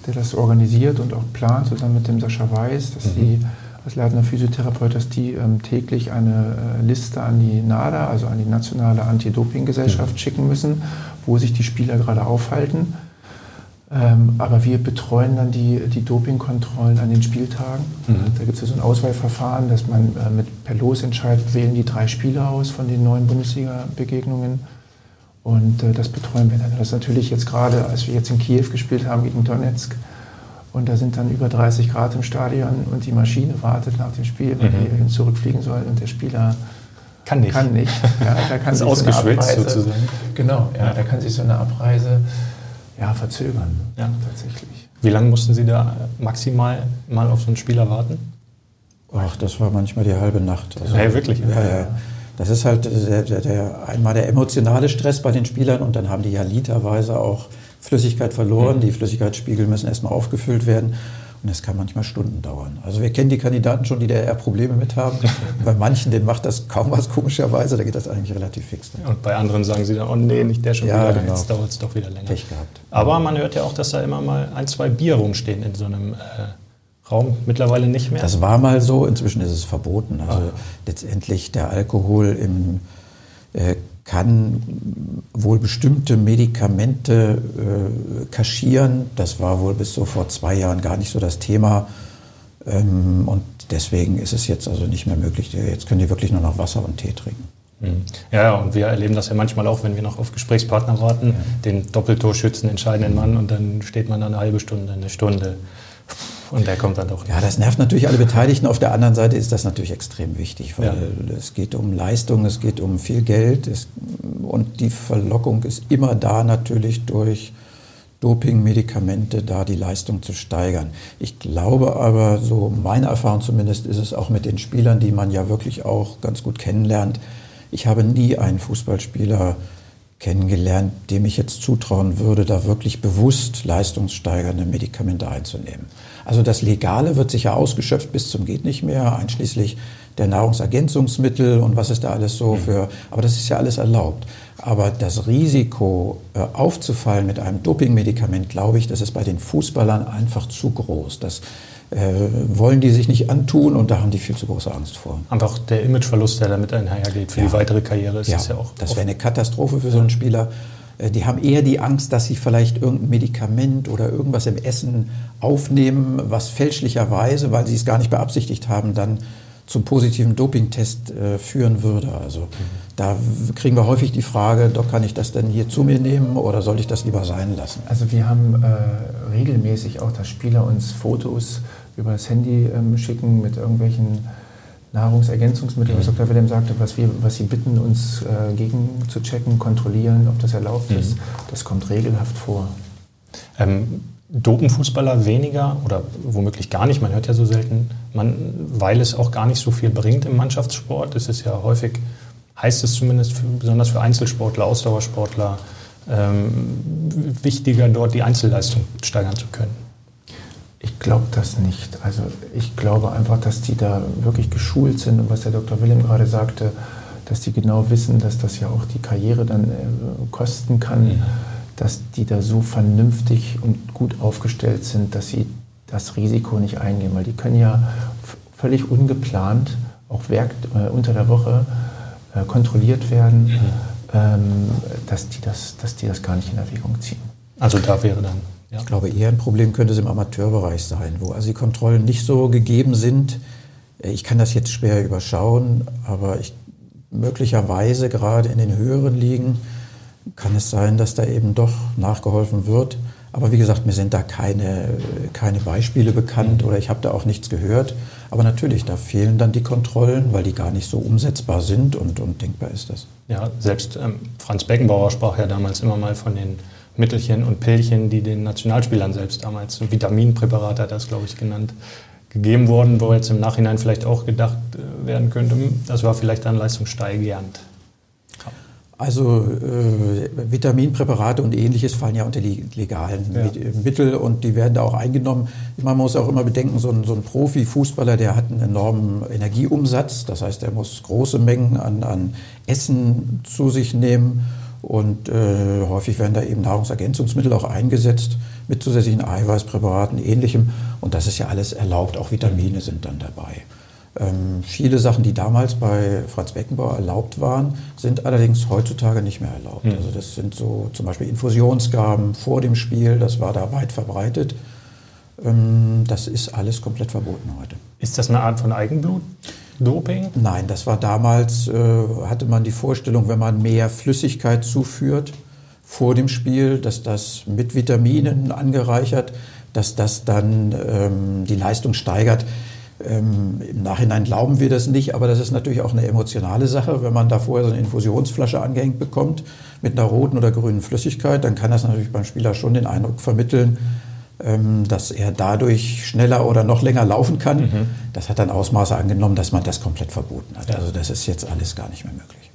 der das organisiert und auch plant, zusammen mit dem Sascha Weiß, dass mhm. die als leitender Physiotherapeut, dass die ähm, täglich eine äh, Liste an die NADA, also an die Nationale Anti-Doping-Gesellschaft, mhm. schicken müssen, wo sich die Spieler gerade aufhalten. Ähm, aber wir betreuen dann die, die Dopingkontrollen an den Spieltagen. Mhm. Da gibt es ja so ein Auswahlverfahren, dass man äh, mit per Losentscheid wählen die drei Spieler aus von den neuen Bundesliga-Begegnungen. Und äh, das betreuen wir dann. Das ist natürlich jetzt gerade, als wir jetzt in Kiew gespielt haben gegen Donetsk, und da sind dann über 30 Grad im Stadion und die Maschine wartet nach dem Spiel, weil mhm. die zurückfliegen soll und der Spieler kann nicht. Kann nicht. Ja, da kann ist sich ausgeschwitzt so sozusagen. Genau, ja, ja, da kann sich so eine Abreise ja, verzögern. Ja. Tatsächlich. Wie lange mussten Sie da maximal mal auf so einen Spieler warten? Ach, das war manchmal die halbe Nacht. Also, ja, wirklich? Ja, ja. Das ist halt der, der, der, einmal der emotionale Stress bei den Spielern und dann haben die ja literweise auch Flüssigkeit verloren. Mhm. Die Flüssigkeitsspiegel müssen erstmal aufgefüllt werden. Und das kann manchmal Stunden dauern. Also wir kennen die Kandidaten schon, die da eher Probleme mit haben. bei manchen, denen macht das kaum was komischerweise, da geht das eigentlich relativ fix. Ne? Und bei anderen sagen sie dann, oh nee, nicht der schon ja, wieder, genau. jetzt dauert es doch wieder länger. Pech gehabt. Aber man hört ja auch, dass da immer mal ein, zwei Bier rumstehen in so einem äh, Raum. Mittlerweile nicht mehr. Das war mal so, inzwischen ist es verboten. Also ah. letztendlich der Alkohol im kann wohl bestimmte Medikamente äh, kaschieren. Das war wohl bis so vor zwei Jahren gar nicht so das Thema. Ähm, und deswegen ist es jetzt also nicht mehr möglich. Jetzt können die wirklich nur noch Wasser und Tee trinken. Mhm. Ja, und wir erleben das ja manchmal auch, wenn wir noch auf Gesprächspartner warten, ja. den Doppeltorschützen entscheidenden Mann und dann steht man da eine halbe Stunde, eine Stunde und der kommt dann doch nicht. Ja, das nervt natürlich alle Beteiligten. Auf der anderen Seite ist das natürlich extrem wichtig, weil ja. es geht um Leistung, es geht um viel Geld es, und die Verlockung ist immer da natürlich durch Doping, Medikamente, da die Leistung zu steigern. Ich glaube aber, so meine Erfahrung zumindest ist es auch mit den Spielern, die man ja wirklich auch ganz gut kennenlernt, ich habe nie einen Fußballspieler kennengelernt, dem ich jetzt zutrauen würde, da wirklich bewusst leistungssteigernde Medikamente einzunehmen. Also das Legale wird sicher ausgeschöpft bis zum geht nicht mehr, einschließlich der Nahrungsergänzungsmittel und was ist da alles so mhm. für, aber das ist ja alles erlaubt. Aber das Risiko äh, aufzufallen mit einem Dopingmedikament, glaube ich, das ist bei den Fußballern einfach zu groß. Das wollen die sich nicht antun und da haben die viel zu große Angst vor. Einfach der Imageverlust, der damit einhergeht für ja. die weitere Karriere, ist ja, das ja auch. Das wäre eine Katastrophe für so einen Spieler. Äh, die haben eher die Angst, dass sie vielleicht irgendein Medikament oder irgendwas im Essen aufnehmen, was fälschlicherweise, weil sie es gar nicht beabsichtigt haben, dann zum positiven Dopingtest äh, führen würde. Also mhm. Da kriegen wir häufig die Frage, doch kann ich das denn hier zu mir nehmen oder soll ich das lieber sein lassen? Also wir haben äh, regelmäßig auch, dass Spieler uns Fotos über das Handy ähm, schicken mit irgendwelchen Nahrungsergänzungsmitteln, was mhm. Dr. Willem sagte, was, wir, was sie bitten, uns äh, gegen zu checken, kontrollieren, ob das erlaubt mhm. ist. Das kommt regelhaft vor. Ähm, dopen Fußballer weniger oder womöglich gar nicht, man hört ja so selten, man, weil es auch gar nicht so viel bringt im Mannschaftssport. Es ist ja häufig, heißt es zumindest, für, besonders für Einzelsportler, Ausdauersportler, ähm, wichtiger, dort die Einzelleistung steigern zu können. Ich glaube das nicht. Also ich glaube einfach, dass die da wirklich geschult sind und was der Dr. Willem gerade sagte, dass die genau wissen, dass das ja auch die Karriere dann äh, kosten kann. Mhm dass die da so vernünftig und gut aufgestellt sind, dass sie das Risiko nicht eingehen, weil die können ja völlig ungeplant, auch Werk, äh, unter der Woche äh, kontrolliert werden, mhm. ähm, dass, die das, dass die das gar nicht in Erwägung ziehen. Also da wäre dann. Ja. Ich glaube, eher ein Problem könnte es im Amateurbereich sein, wo also die Kontrollen nicht so gegeben sind. Ich kann das jetzt schwer überschauen, aber ich, möglicherweise gerade in den höheren Ligen kann es sein, dass da eben doch nachgeholfen wird. Aber wie gesagt, mir sind da keine, keine Beispiele bekannt oder ich habe da auch nichts gehört. Aber natürlich, da fehlen dann die Kontrollen, weil die gar nicht so umsetzbar sind und, und denkbar ist das. Ja, selbst ähm, Franz Beckenbauer sprach ja damals immer mal von den Mittelchen und Pillchen, die den Nationalspielern selbst damals, so Vitaminpräparate hat er das, glaube ich, genannt, gegeben wurden, wo jetzt im Nachhinein vielleicht auch gedacht äh, werden könnte, hm, das war vielleicht dann leistungssteigernd. Also äh, Vitaminpräparate und ähnliches fallen ja unter die legalen ja. Mittel und die werden da auch eingenommen. Man muss auch immer bedenken, so ein, so ein Profi-Fußballer, der hat einen enormen Energieumsatz. Das heißt, er muss große Mengen an, an Essen zu sich nehmen und äh, häufig werden da eben Nahrungsergänzungsmittel auch eingesetzt mit zusätzlichen Eiweißpräparaten, ähnlichem. Und das ist ja alles erlaubt, auch Vitamine sind dann dabei. Ähm, viele Sachen, die damals bei Franz Beckenbauer erlaubt waren, sind allerdings heutzutage nicht mehr erlaubt. Mhm. Also das sind so zum Beispiel Infusionsgaben vor dem Spiel, das war da weit verbreitet. Ähm, das ist alles komplett verboten heute. Ist das eine Art von Eigenblut-Doping? Nein, das war damals, äh, hatte man die Vorstellung, wenn man mehr Flüssigkeit zuführt vor dem Spiel, dass das mit Vitaminen angereichert, dass das dann ähm, die Leistung steigert. Ähm, Im Nachhinein glauben wir das nicht, aber das ist natürlich auch eine emotionale Sache. Wenn man da vorher so eine Infusionsflasche angehängt bekommt mit einer roten oder grünen Flüssigkeit, dann kann das natürlich beim Spieler schon den Eindruck vermitteln, ähm, dass er dadurch schneller oder noch länger laufen kann. Mhm. Das hat dann Ausmaße angenommen, dass man das komplett verboten hat. Also das ist jetzt alles gar nicht mehr möglich.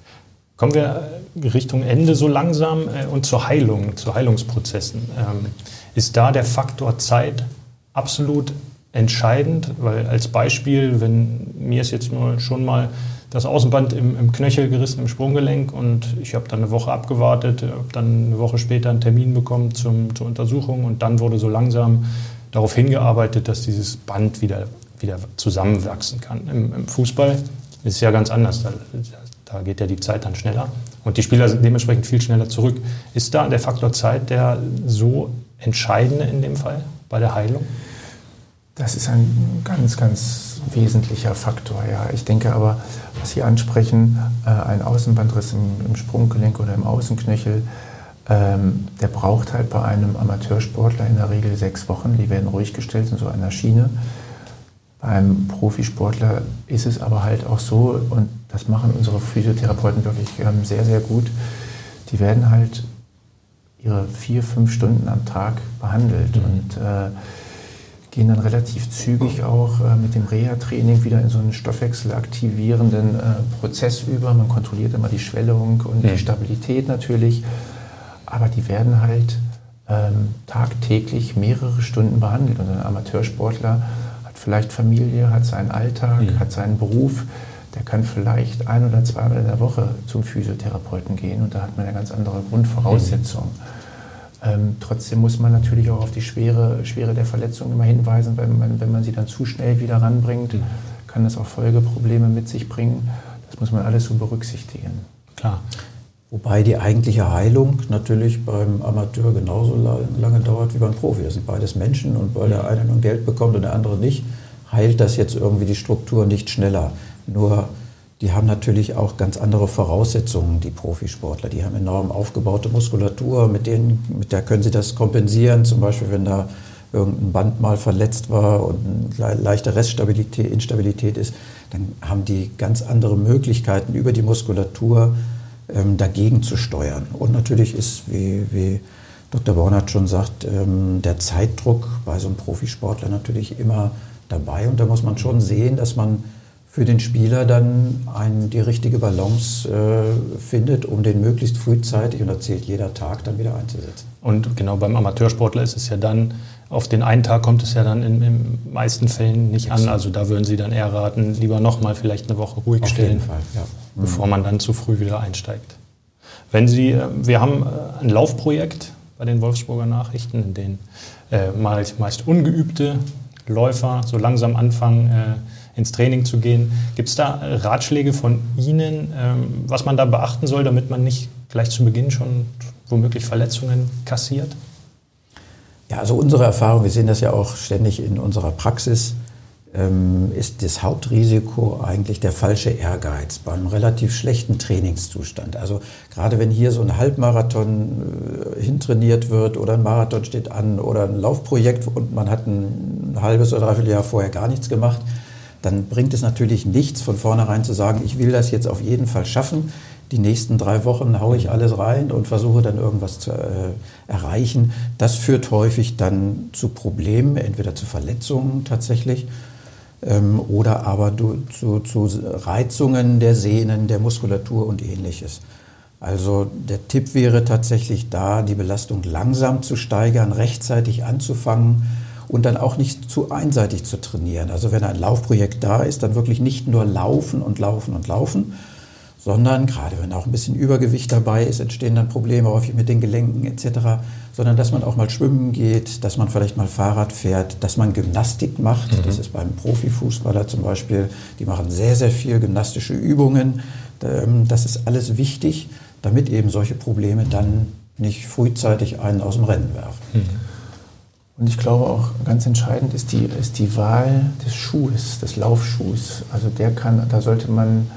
Kommen wir Richtung Ende so langsam äh, und zur Heilung, zu Heilungsprozessen. Ähm, ist da der Faktor Zeit absolut entscheidend, weil als Beispiel, wenn mir ist jetzt nur schon mal das Außenband im, im Knöchel gerissen, im Sprunggelenk und ich habe dann eine Woche abgewartet, habe dann eine Woche später einen Termin bekommen zum, zur Untersuchung und dann wurde so langsam darauf hingearbeitet, dass dieses Band wieder, wieder zusammenwachsen kann. Im, Im, Fußball ist es ja ganz anders, da, da geht ja die Zeit dann schneller. Und die Spieler sind dementsprechend viel schneller zurück. Ist da der Faktor Zeit der so entscheidende in dem Fall bei der Heilung? Das ist ein ganz, ganz wesentlicher Faktor. Ja. Ich denke aber, was Sie ansprechen, äh, ein Außenbandriss im, im, Sprunggelenk oder im Außenknöchel, ähm, der braucht halt bei einem Amateursportler in der Regel sechs Wochen. Die werden ruhig gestellt in so einer Schiene. Beim Profisportler ist es aber halt auch so, und das machen unsere Physiotherapeuten wirklich ähm, sehr, sehr gut, die werden halt ihre vier, fünf Stunden am Tag behandelt. Mhm. Und äh, gehen dann relativ zügig auch äh, mit dem Reha-Training wieder in so einen stoffwechselaktivierenden äh, Prozess über. Man kontrolliert immer die Schwellung und mhm. die Stabilität natürlich, aber die werden halt ähm, tagtäglich mehrere Stunden behandelt. Und ein Amateursportler hat vielleicht Familie, hat seinen Alltag, mhm. hat seinen Beruf. Der kann vielleicht ein oder zweimal in der Woche zum Physiotherapeuten gehen und da hat man eine ganz andere Grundvoraussetzung. Mhm. Ähm, trotzdem muss man natürlich auch auf die Schwere, Schwere der Verletzung immer hinweisen, weil man, wenn man sie dann zu schnell wieder ranbringt, mhm. kann das auch Folgeprobleme mit sich bringen. Das muss man alles so berücksichtigen. Klar. Wobei die eigentliche Heilung natürlich beim Amateur genauso lange dauert wie beim Profi. Das sind beides Menschen und weil der eine nun Geld bekommt und der andere nicht, heilt das jetzt irgendwie die Struktur nicht schneller. Nur die haben natürlich auch ganz andere Voraussetzungen, die Profisportler. Die haben enorm aufgebaute Muskulatur, mit, denen, mit der können sie das kompensieren. Zum Beispiel, wenn da irgendein Band mal verletzt war und eine leichte Reststabilität, Instabilität ist, dann haben die ganz andere Möglichkeiten über die Muskulatur ähm, dagegen zu steuern. Und natürlich ist, wie, wie Dr. Bornert schon sagt, ähm, der Zeitdruck bei so einem Profisportler natürlich immer dabei. Und da muss man schon sehen, dass man für den Spieler dann ein, die richtige Balance äh, findet, um den möglichst frühzeitig, und da zählt jeder Tag, dann wieder einzusetzen. Und genau beim Amateursportler ist es ja dann, auf den einen Tag kommt es ja dann in den meisten Fällen nicht an. Also da würden Sie dann eher raten, lieber nochmal vielleicht eine Woche ruhig auf stellen, Fall, ja. mhm. bevor man dann zu früh wieder einsteigt. Wenn Sie, äh, wir haben äh, ein Laufprojekt bei den Wolfsburger Nachrichten, in dem äh, meist ungeübte Läufer so langsam anfangen, äh, ins Training zu gehen. Gibt es da Ratschläge von Ihnen, ähm, was man da beachten soll, damit man nicht gleich zu Beginn schon womöglich Verletzungen kassiert? Ja, also unsere Erfahrung, wir sehen das ja auch ständig in unserer Praxis, ähm, ist das Hauptrisiko eigentlich der falsche Ehrgeiz beim relativ schlechten Trainingszustand. Also gerade wenn hier so ein Halbmarathon äh, hintrainiert wird oder ein Marathon steht an oder ein Laufprojekt und man hat ein halbes oder dreiviertel Jahr vorher gar nichts gemacht, dann bringt es natürlich nichts, von vornherein zu sagen, ich will das jetzt auf jeden Fall schaffen. Die nächsten drei Wochen haue ich alles rein und versuche dann irgendwas zu äh, erreichen. Das führt häufig dann zu Problemen, entweder zu Verletzungen tatsächlich ähm, oder aber du, zu, zu Reizungen der Sehnen, der Muskulatur und ähnliches. Also der Tipp wäre tatsächlich da, die Belastung langsam zu steigern, rechtzeitig anzufangen und dann auch nicht zu einseitig zu trainieren. Also wenn ein Laufprojekt da ist, dann wirklich nicht nur laufen und laufen und laufen, sondern gerade wenn auch ein bisschen Übergewicht dabei ist, entstehen dann Probleme häufig mit den Gelenken etc., sondern dass man auch mal schwimmen geht, dass man vielleicht mal Fahrrad fährt, dass man Gymnastik macht. Mhm. Das ist beim Profifußballer zum Beispiel, die machen sehr, sehr viel gymnastische Übungen. Ähm, das ist alles wichtig, damit eben solche Probleme dann nicht frühzeitig einen aus dem Rennen werfen. Mhm. Und ich glaube auch ganz entscheidend ist die, ist die Wahl des Schuhes, des Laufschuhs. Also der kann, da sollte man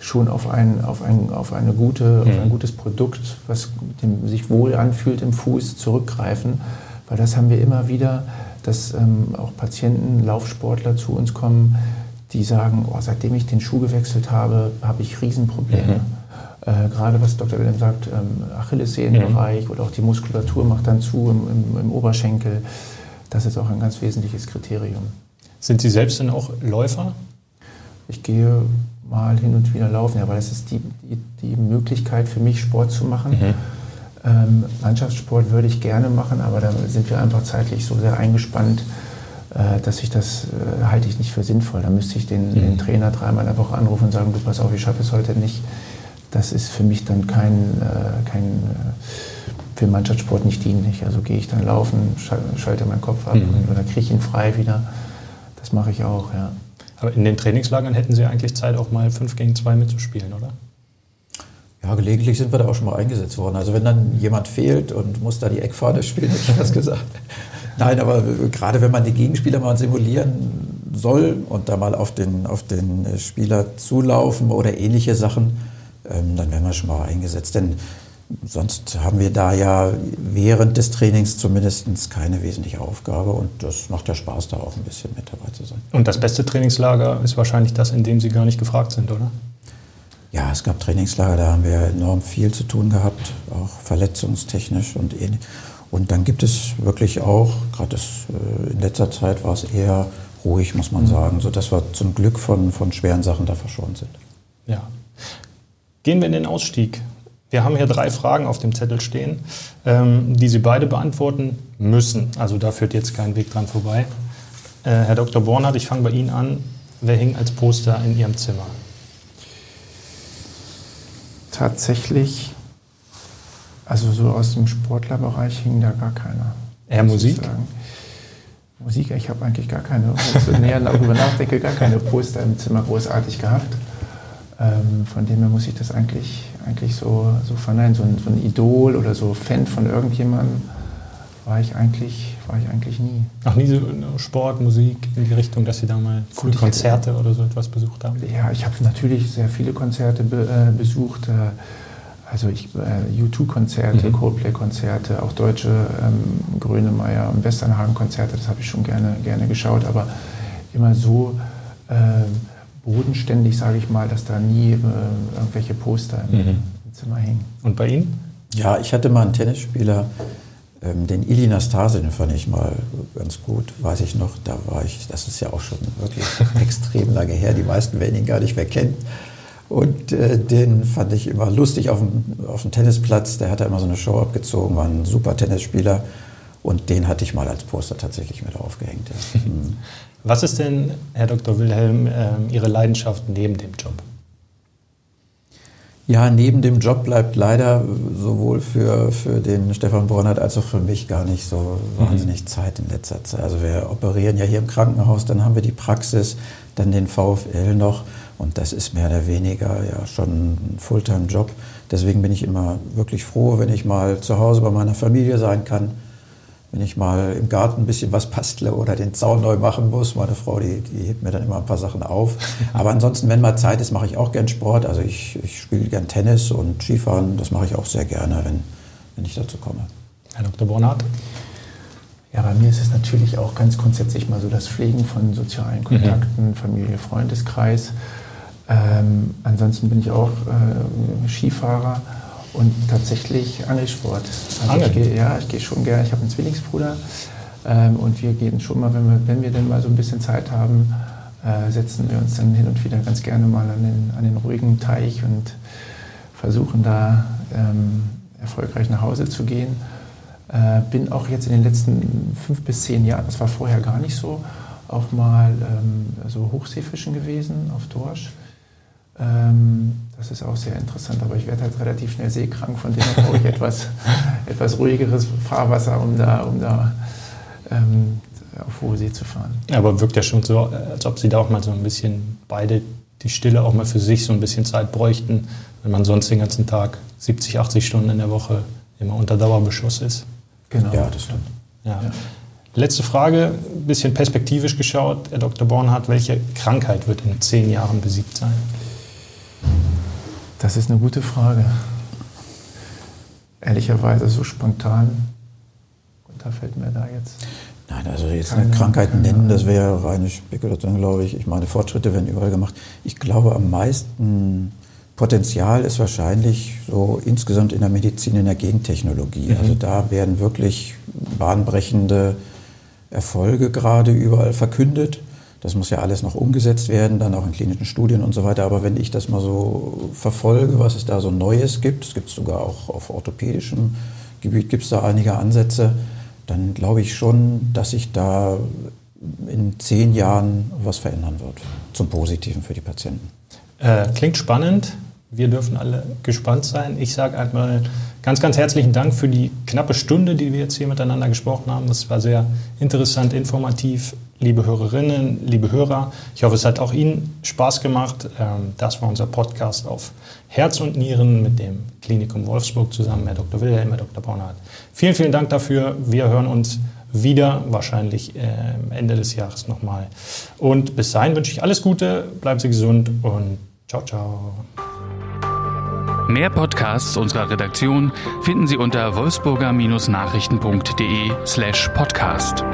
schon auf ein, auf ein, auf eine gute, mhm. auf ein mhm. gutes Produkt, was dem, sich wohl anfühlt im Fuß, zurückgreifen. Weil das haben wir immer wieder, dass ähm, auch Patienten, Laufsportler zu uns kommen, die sagen, oh, seitdem ich den Schuh gewechselt habe, habe ich Riesenprobleme. Mhm. Äh, gerade was Dr. Wilhelm sagt, ähm, Achillessehnenbereich mhm. oder auch die Muskulatur macht dann zu im, im, im, Oberschenkel. Das ist auch ein ganz wesentliches Kriterium. Sind Sie selbst denn auch Läufer? Ich gehe mal hin und wieder laufen, ja, weil das ist die, die, die Möglichkeit für mich, Sport zu machen. Mhm. Ähm, Mannschaftssport würde ich gerne machen, aber da sind wir einfach zeitlich so sehr eingespannt, äh, dass ich das äh, halte ich nicht für sinnvoll. Da müsste ich den, mhm. den Trainer dreimal in der Woche anrufen und sagen, du pass auf, ich schaffe es heute nicht das ist für mich dann kein, äh, kein äh, für Mannschaftssport nicht dienlich. Also gehe ich dann laufen, schalte meinen Kopf ab mhm. oder kriege ich ihn frei wieder. Das mache ich auch, ja. Aber in den Trainingslagern hätten Sie eigentlich Zeit, auch mal 5 gegen 2 mitzuspielen, oder? Ja, gelegentlich sind wir da auch schon mal eingesetzt worden. Also wenn dann jemand fehlt und muss da die Eckfahne spielen, hätte ich was gesagt. Nein, aber gerade wenn man die Gegenspieler mal simulieren soll und da mal auf den, auf den Spieler zulaufen oder ähnliche Sachen, ähm, dann werden wir schon mal eingesetzt. Denn sonst haben wir da ja während des Trainings zumindest keine wesentliche Aufgabe und das macht ja Spaß, da auch ein bisschen mit dabei zu sein. Und das beste Trainingslager ist wahrscheinlich das, in dem Sie gar nicht gefragt sind, oder? Ja, es gab Trainingslager, da haben wir enorm viel zu tun gehabt, auch verletzungstechnisch und ähnlich. Und dann gibt es wirklich auch, gerade äh, in letzter Zeit war es eher ruhig, muss man mhm. sagen, sodass wir zum Glück von, von schweren Sachen da verschont sind. Ja. Gehen wir in den Ausstieg. Wir haben hier drei Fragen auf dem Zettel stehen, ähm, die Sie beide beantworten müssen. Also da führt jetzt kein Weg dran vorbei. Äh, Herr Dr. Bornhardt, ich fange bei Ihnen an. Wer hing als Poster in Ihrem Zimmer? Tatsächlich also so aus dem Sportlerbereich hing da gar keiner. Eher Musik? Musik, ich habe eigentlich gar keine, wenn ich so näher darüber nachdenke, gar keine Poster im Zimmer großartig gehabt. Ähm, von dem her muss ich das eigentlich, eigentlich so, so verneinen. So ein, so ein Idol oder so Fan von irgendjemandem war ich eigentlich, war ich eigentlich nie. Auch nie so Sport, Musik in die Richtung, dass Sie da mal coole Konzerte oder so etwas besucht haben? Ja, ich habe natürlich sehr viele Konzerte be, äh, besucht. Äh, also ich, äh, U2-Konzerte, mhm. Coldplay-Konzerte, auch deutsche ähm, Grönemeyer und Westernhagen-Konzerte, das habe ich schon gerne, gerne geschaut, aber immer so äh, bodenständig, sage ich mal, dass da nie äh, irgendwelche Poster im, mhm. im, Zimmer hingen. Und bei Ihnen? Ja, ich hatte mal einen Tennisspieler, ähm, den Ili Nastase, den fand ich mal ganz gut, weiß ich noch, da war ich, das ist ja auch schon wirklich extrem lange her, die meisten werden ihn gar nicht mehr kennen. Und äh, den fand ich immer lustig auf dem, auf dem Tennisplatz. Der hat da immer so eine Show abgezogen, war ein super Tennisspieler. Und den hatte ich mal als Poster tatsächlich mit aufgehängt. Ja. Mhm. Was ist denn, Herr Dr. Wilhelm, äh, Ihre Leidenschaft neben dem Job? Ja, neben dem Job bleibt leider sowohl für, für den Stefan Bornert als auch für mich gar nicht so wahnsinnig mhm. Zeit in letzter Zeit. Also wir operieren ja hier im Krankenhaus, dann haben wir die Praxis, dann den VfL noch. Und das ist mehr oder weniger ja schon ein Fulltime-Job. Deswegen bin ich immer wirklich froh, wenn ich mal zu Hause bei meiner Familie sein kann, wenn ich mal im Garten ein bisschen was bastle oder den Zaun neu machen muss. Meine Frau, die, die hebt mir dann immer ein paar Sachen auf. Aber ansonsten, wenn mal Zeit ist, mache ich auch gern Sport. Also ich, ich spiele gern Tennis und Skifahren. Das mache ich auch sehr gerne, wenn, wenn ich dazu komme. Herr Dr. Bornhardt? Ja, bei mir ist es natürlich auch ganz grundsätzlich mal so das Pflegen von sozialen Kontakten, mhm. Familie, Freundeskreis. Ähm, ansonsten bin ich auch äh, Skifahrer und tatsächlich Angelsport. Also Angeln? Ich gehe, ja, ich gehe schon gerne. Ich habe einen Zwillingsbruder ähm, und wir gehen schon mal, wenn wir, wenn wir denn mal so ein bisschen Zeit haben, äh, setzen wir uns dann hin und wieder ganz gerne mal an den, an den ruhigen Teich und versuchen da ähm, erfolgreich nach Hause zu gehen. Äh, bin auch jetzt in den letzten fünf bis zehn Jahren, das war vorher gar nicht so, auch mal ähm, so Hochseefischen gewesen auf Dorsch. Ähm, das ist auch sehr interessant, aber ich werde halt relativ schnell seekrank, von dem brauche ich etwas, etwas ruhigeres Fahrwasser, um da, um da ähm, auf hohe See zu fahren. Aber wirkt ja schon so, als ob Sie da auch mal so ein bisschen beide die Stille auch mal für sich so ein bisschen Zeit bräuchten, wenn man sonst den ganzen Tag 70, 80 Stunden in der Woche immer unter Dauerbeschuss ist. Genau. Ja, das stimmt. Ja. ja. Letzte Frage, ein bisschen perspektivisch geschaut. Herr Dr. Bornhardt, welche Krankheit wird in zehn Jahren besiegt sein? Das ist eine gute Frage. Ehrlicherweise so spontan. Und da fällt mir da jetzt. Nein, also jetzt eine Krankheit nennen, das wäre reine Spekulation, glaube ich. Ich meine, Fortschritte werden überall gemacht. Ich glaube, am meisten Potenzial ist wahrscheinlich so insgesamt in der Medizin, in der Gentechnologie. Mhm. Also da werden wirklich bahnbrechende Erfolge gerade überall verkündet. Das muss ja alles noch umgesetzt werden, dann auch in klinischen Studien und so weiter. Aber wenn ich das mal so verfolge, was es da so Neues gibt, es gibt sogar auch auf orthopädischem Gebiet gibt es da einige Ansätze, dann glaube ich schon, dass sich da in zehn Jahren was verändern wird zum Positiven für die Patienten. Äh, klingt spannend. Wir dürfen alle gespannt sein. Ich sage einmal ganz, ganz herzlichen Dank für die knappe Stunde, die wir jetzt hier miteinander gesprochen haben. Das war sehr interessant, informativ liebe Hörerinnen, liebe Hörer. Ich hoffe, es hat auch Ihnen Spaß gemacht. Ähm, das war unser Podcast auf Herz und Nieren mit dem Klinikum Wolfsburg zusammen, Herr Dr. Wilhelm, Herr Dr. Bornhardt. Vielen, vielen Dank dafür. Wir hören uns wieder, wahrscheinlich äh, Ende des Jahres nochmal. Und bis dahin wünsche ich alles Gute, bleiben Sie gesund und ciao, ciao. Mehr Podcasts unserer Redaktion finden Sie unter wolfsburger-nachrichten.de slash podcast.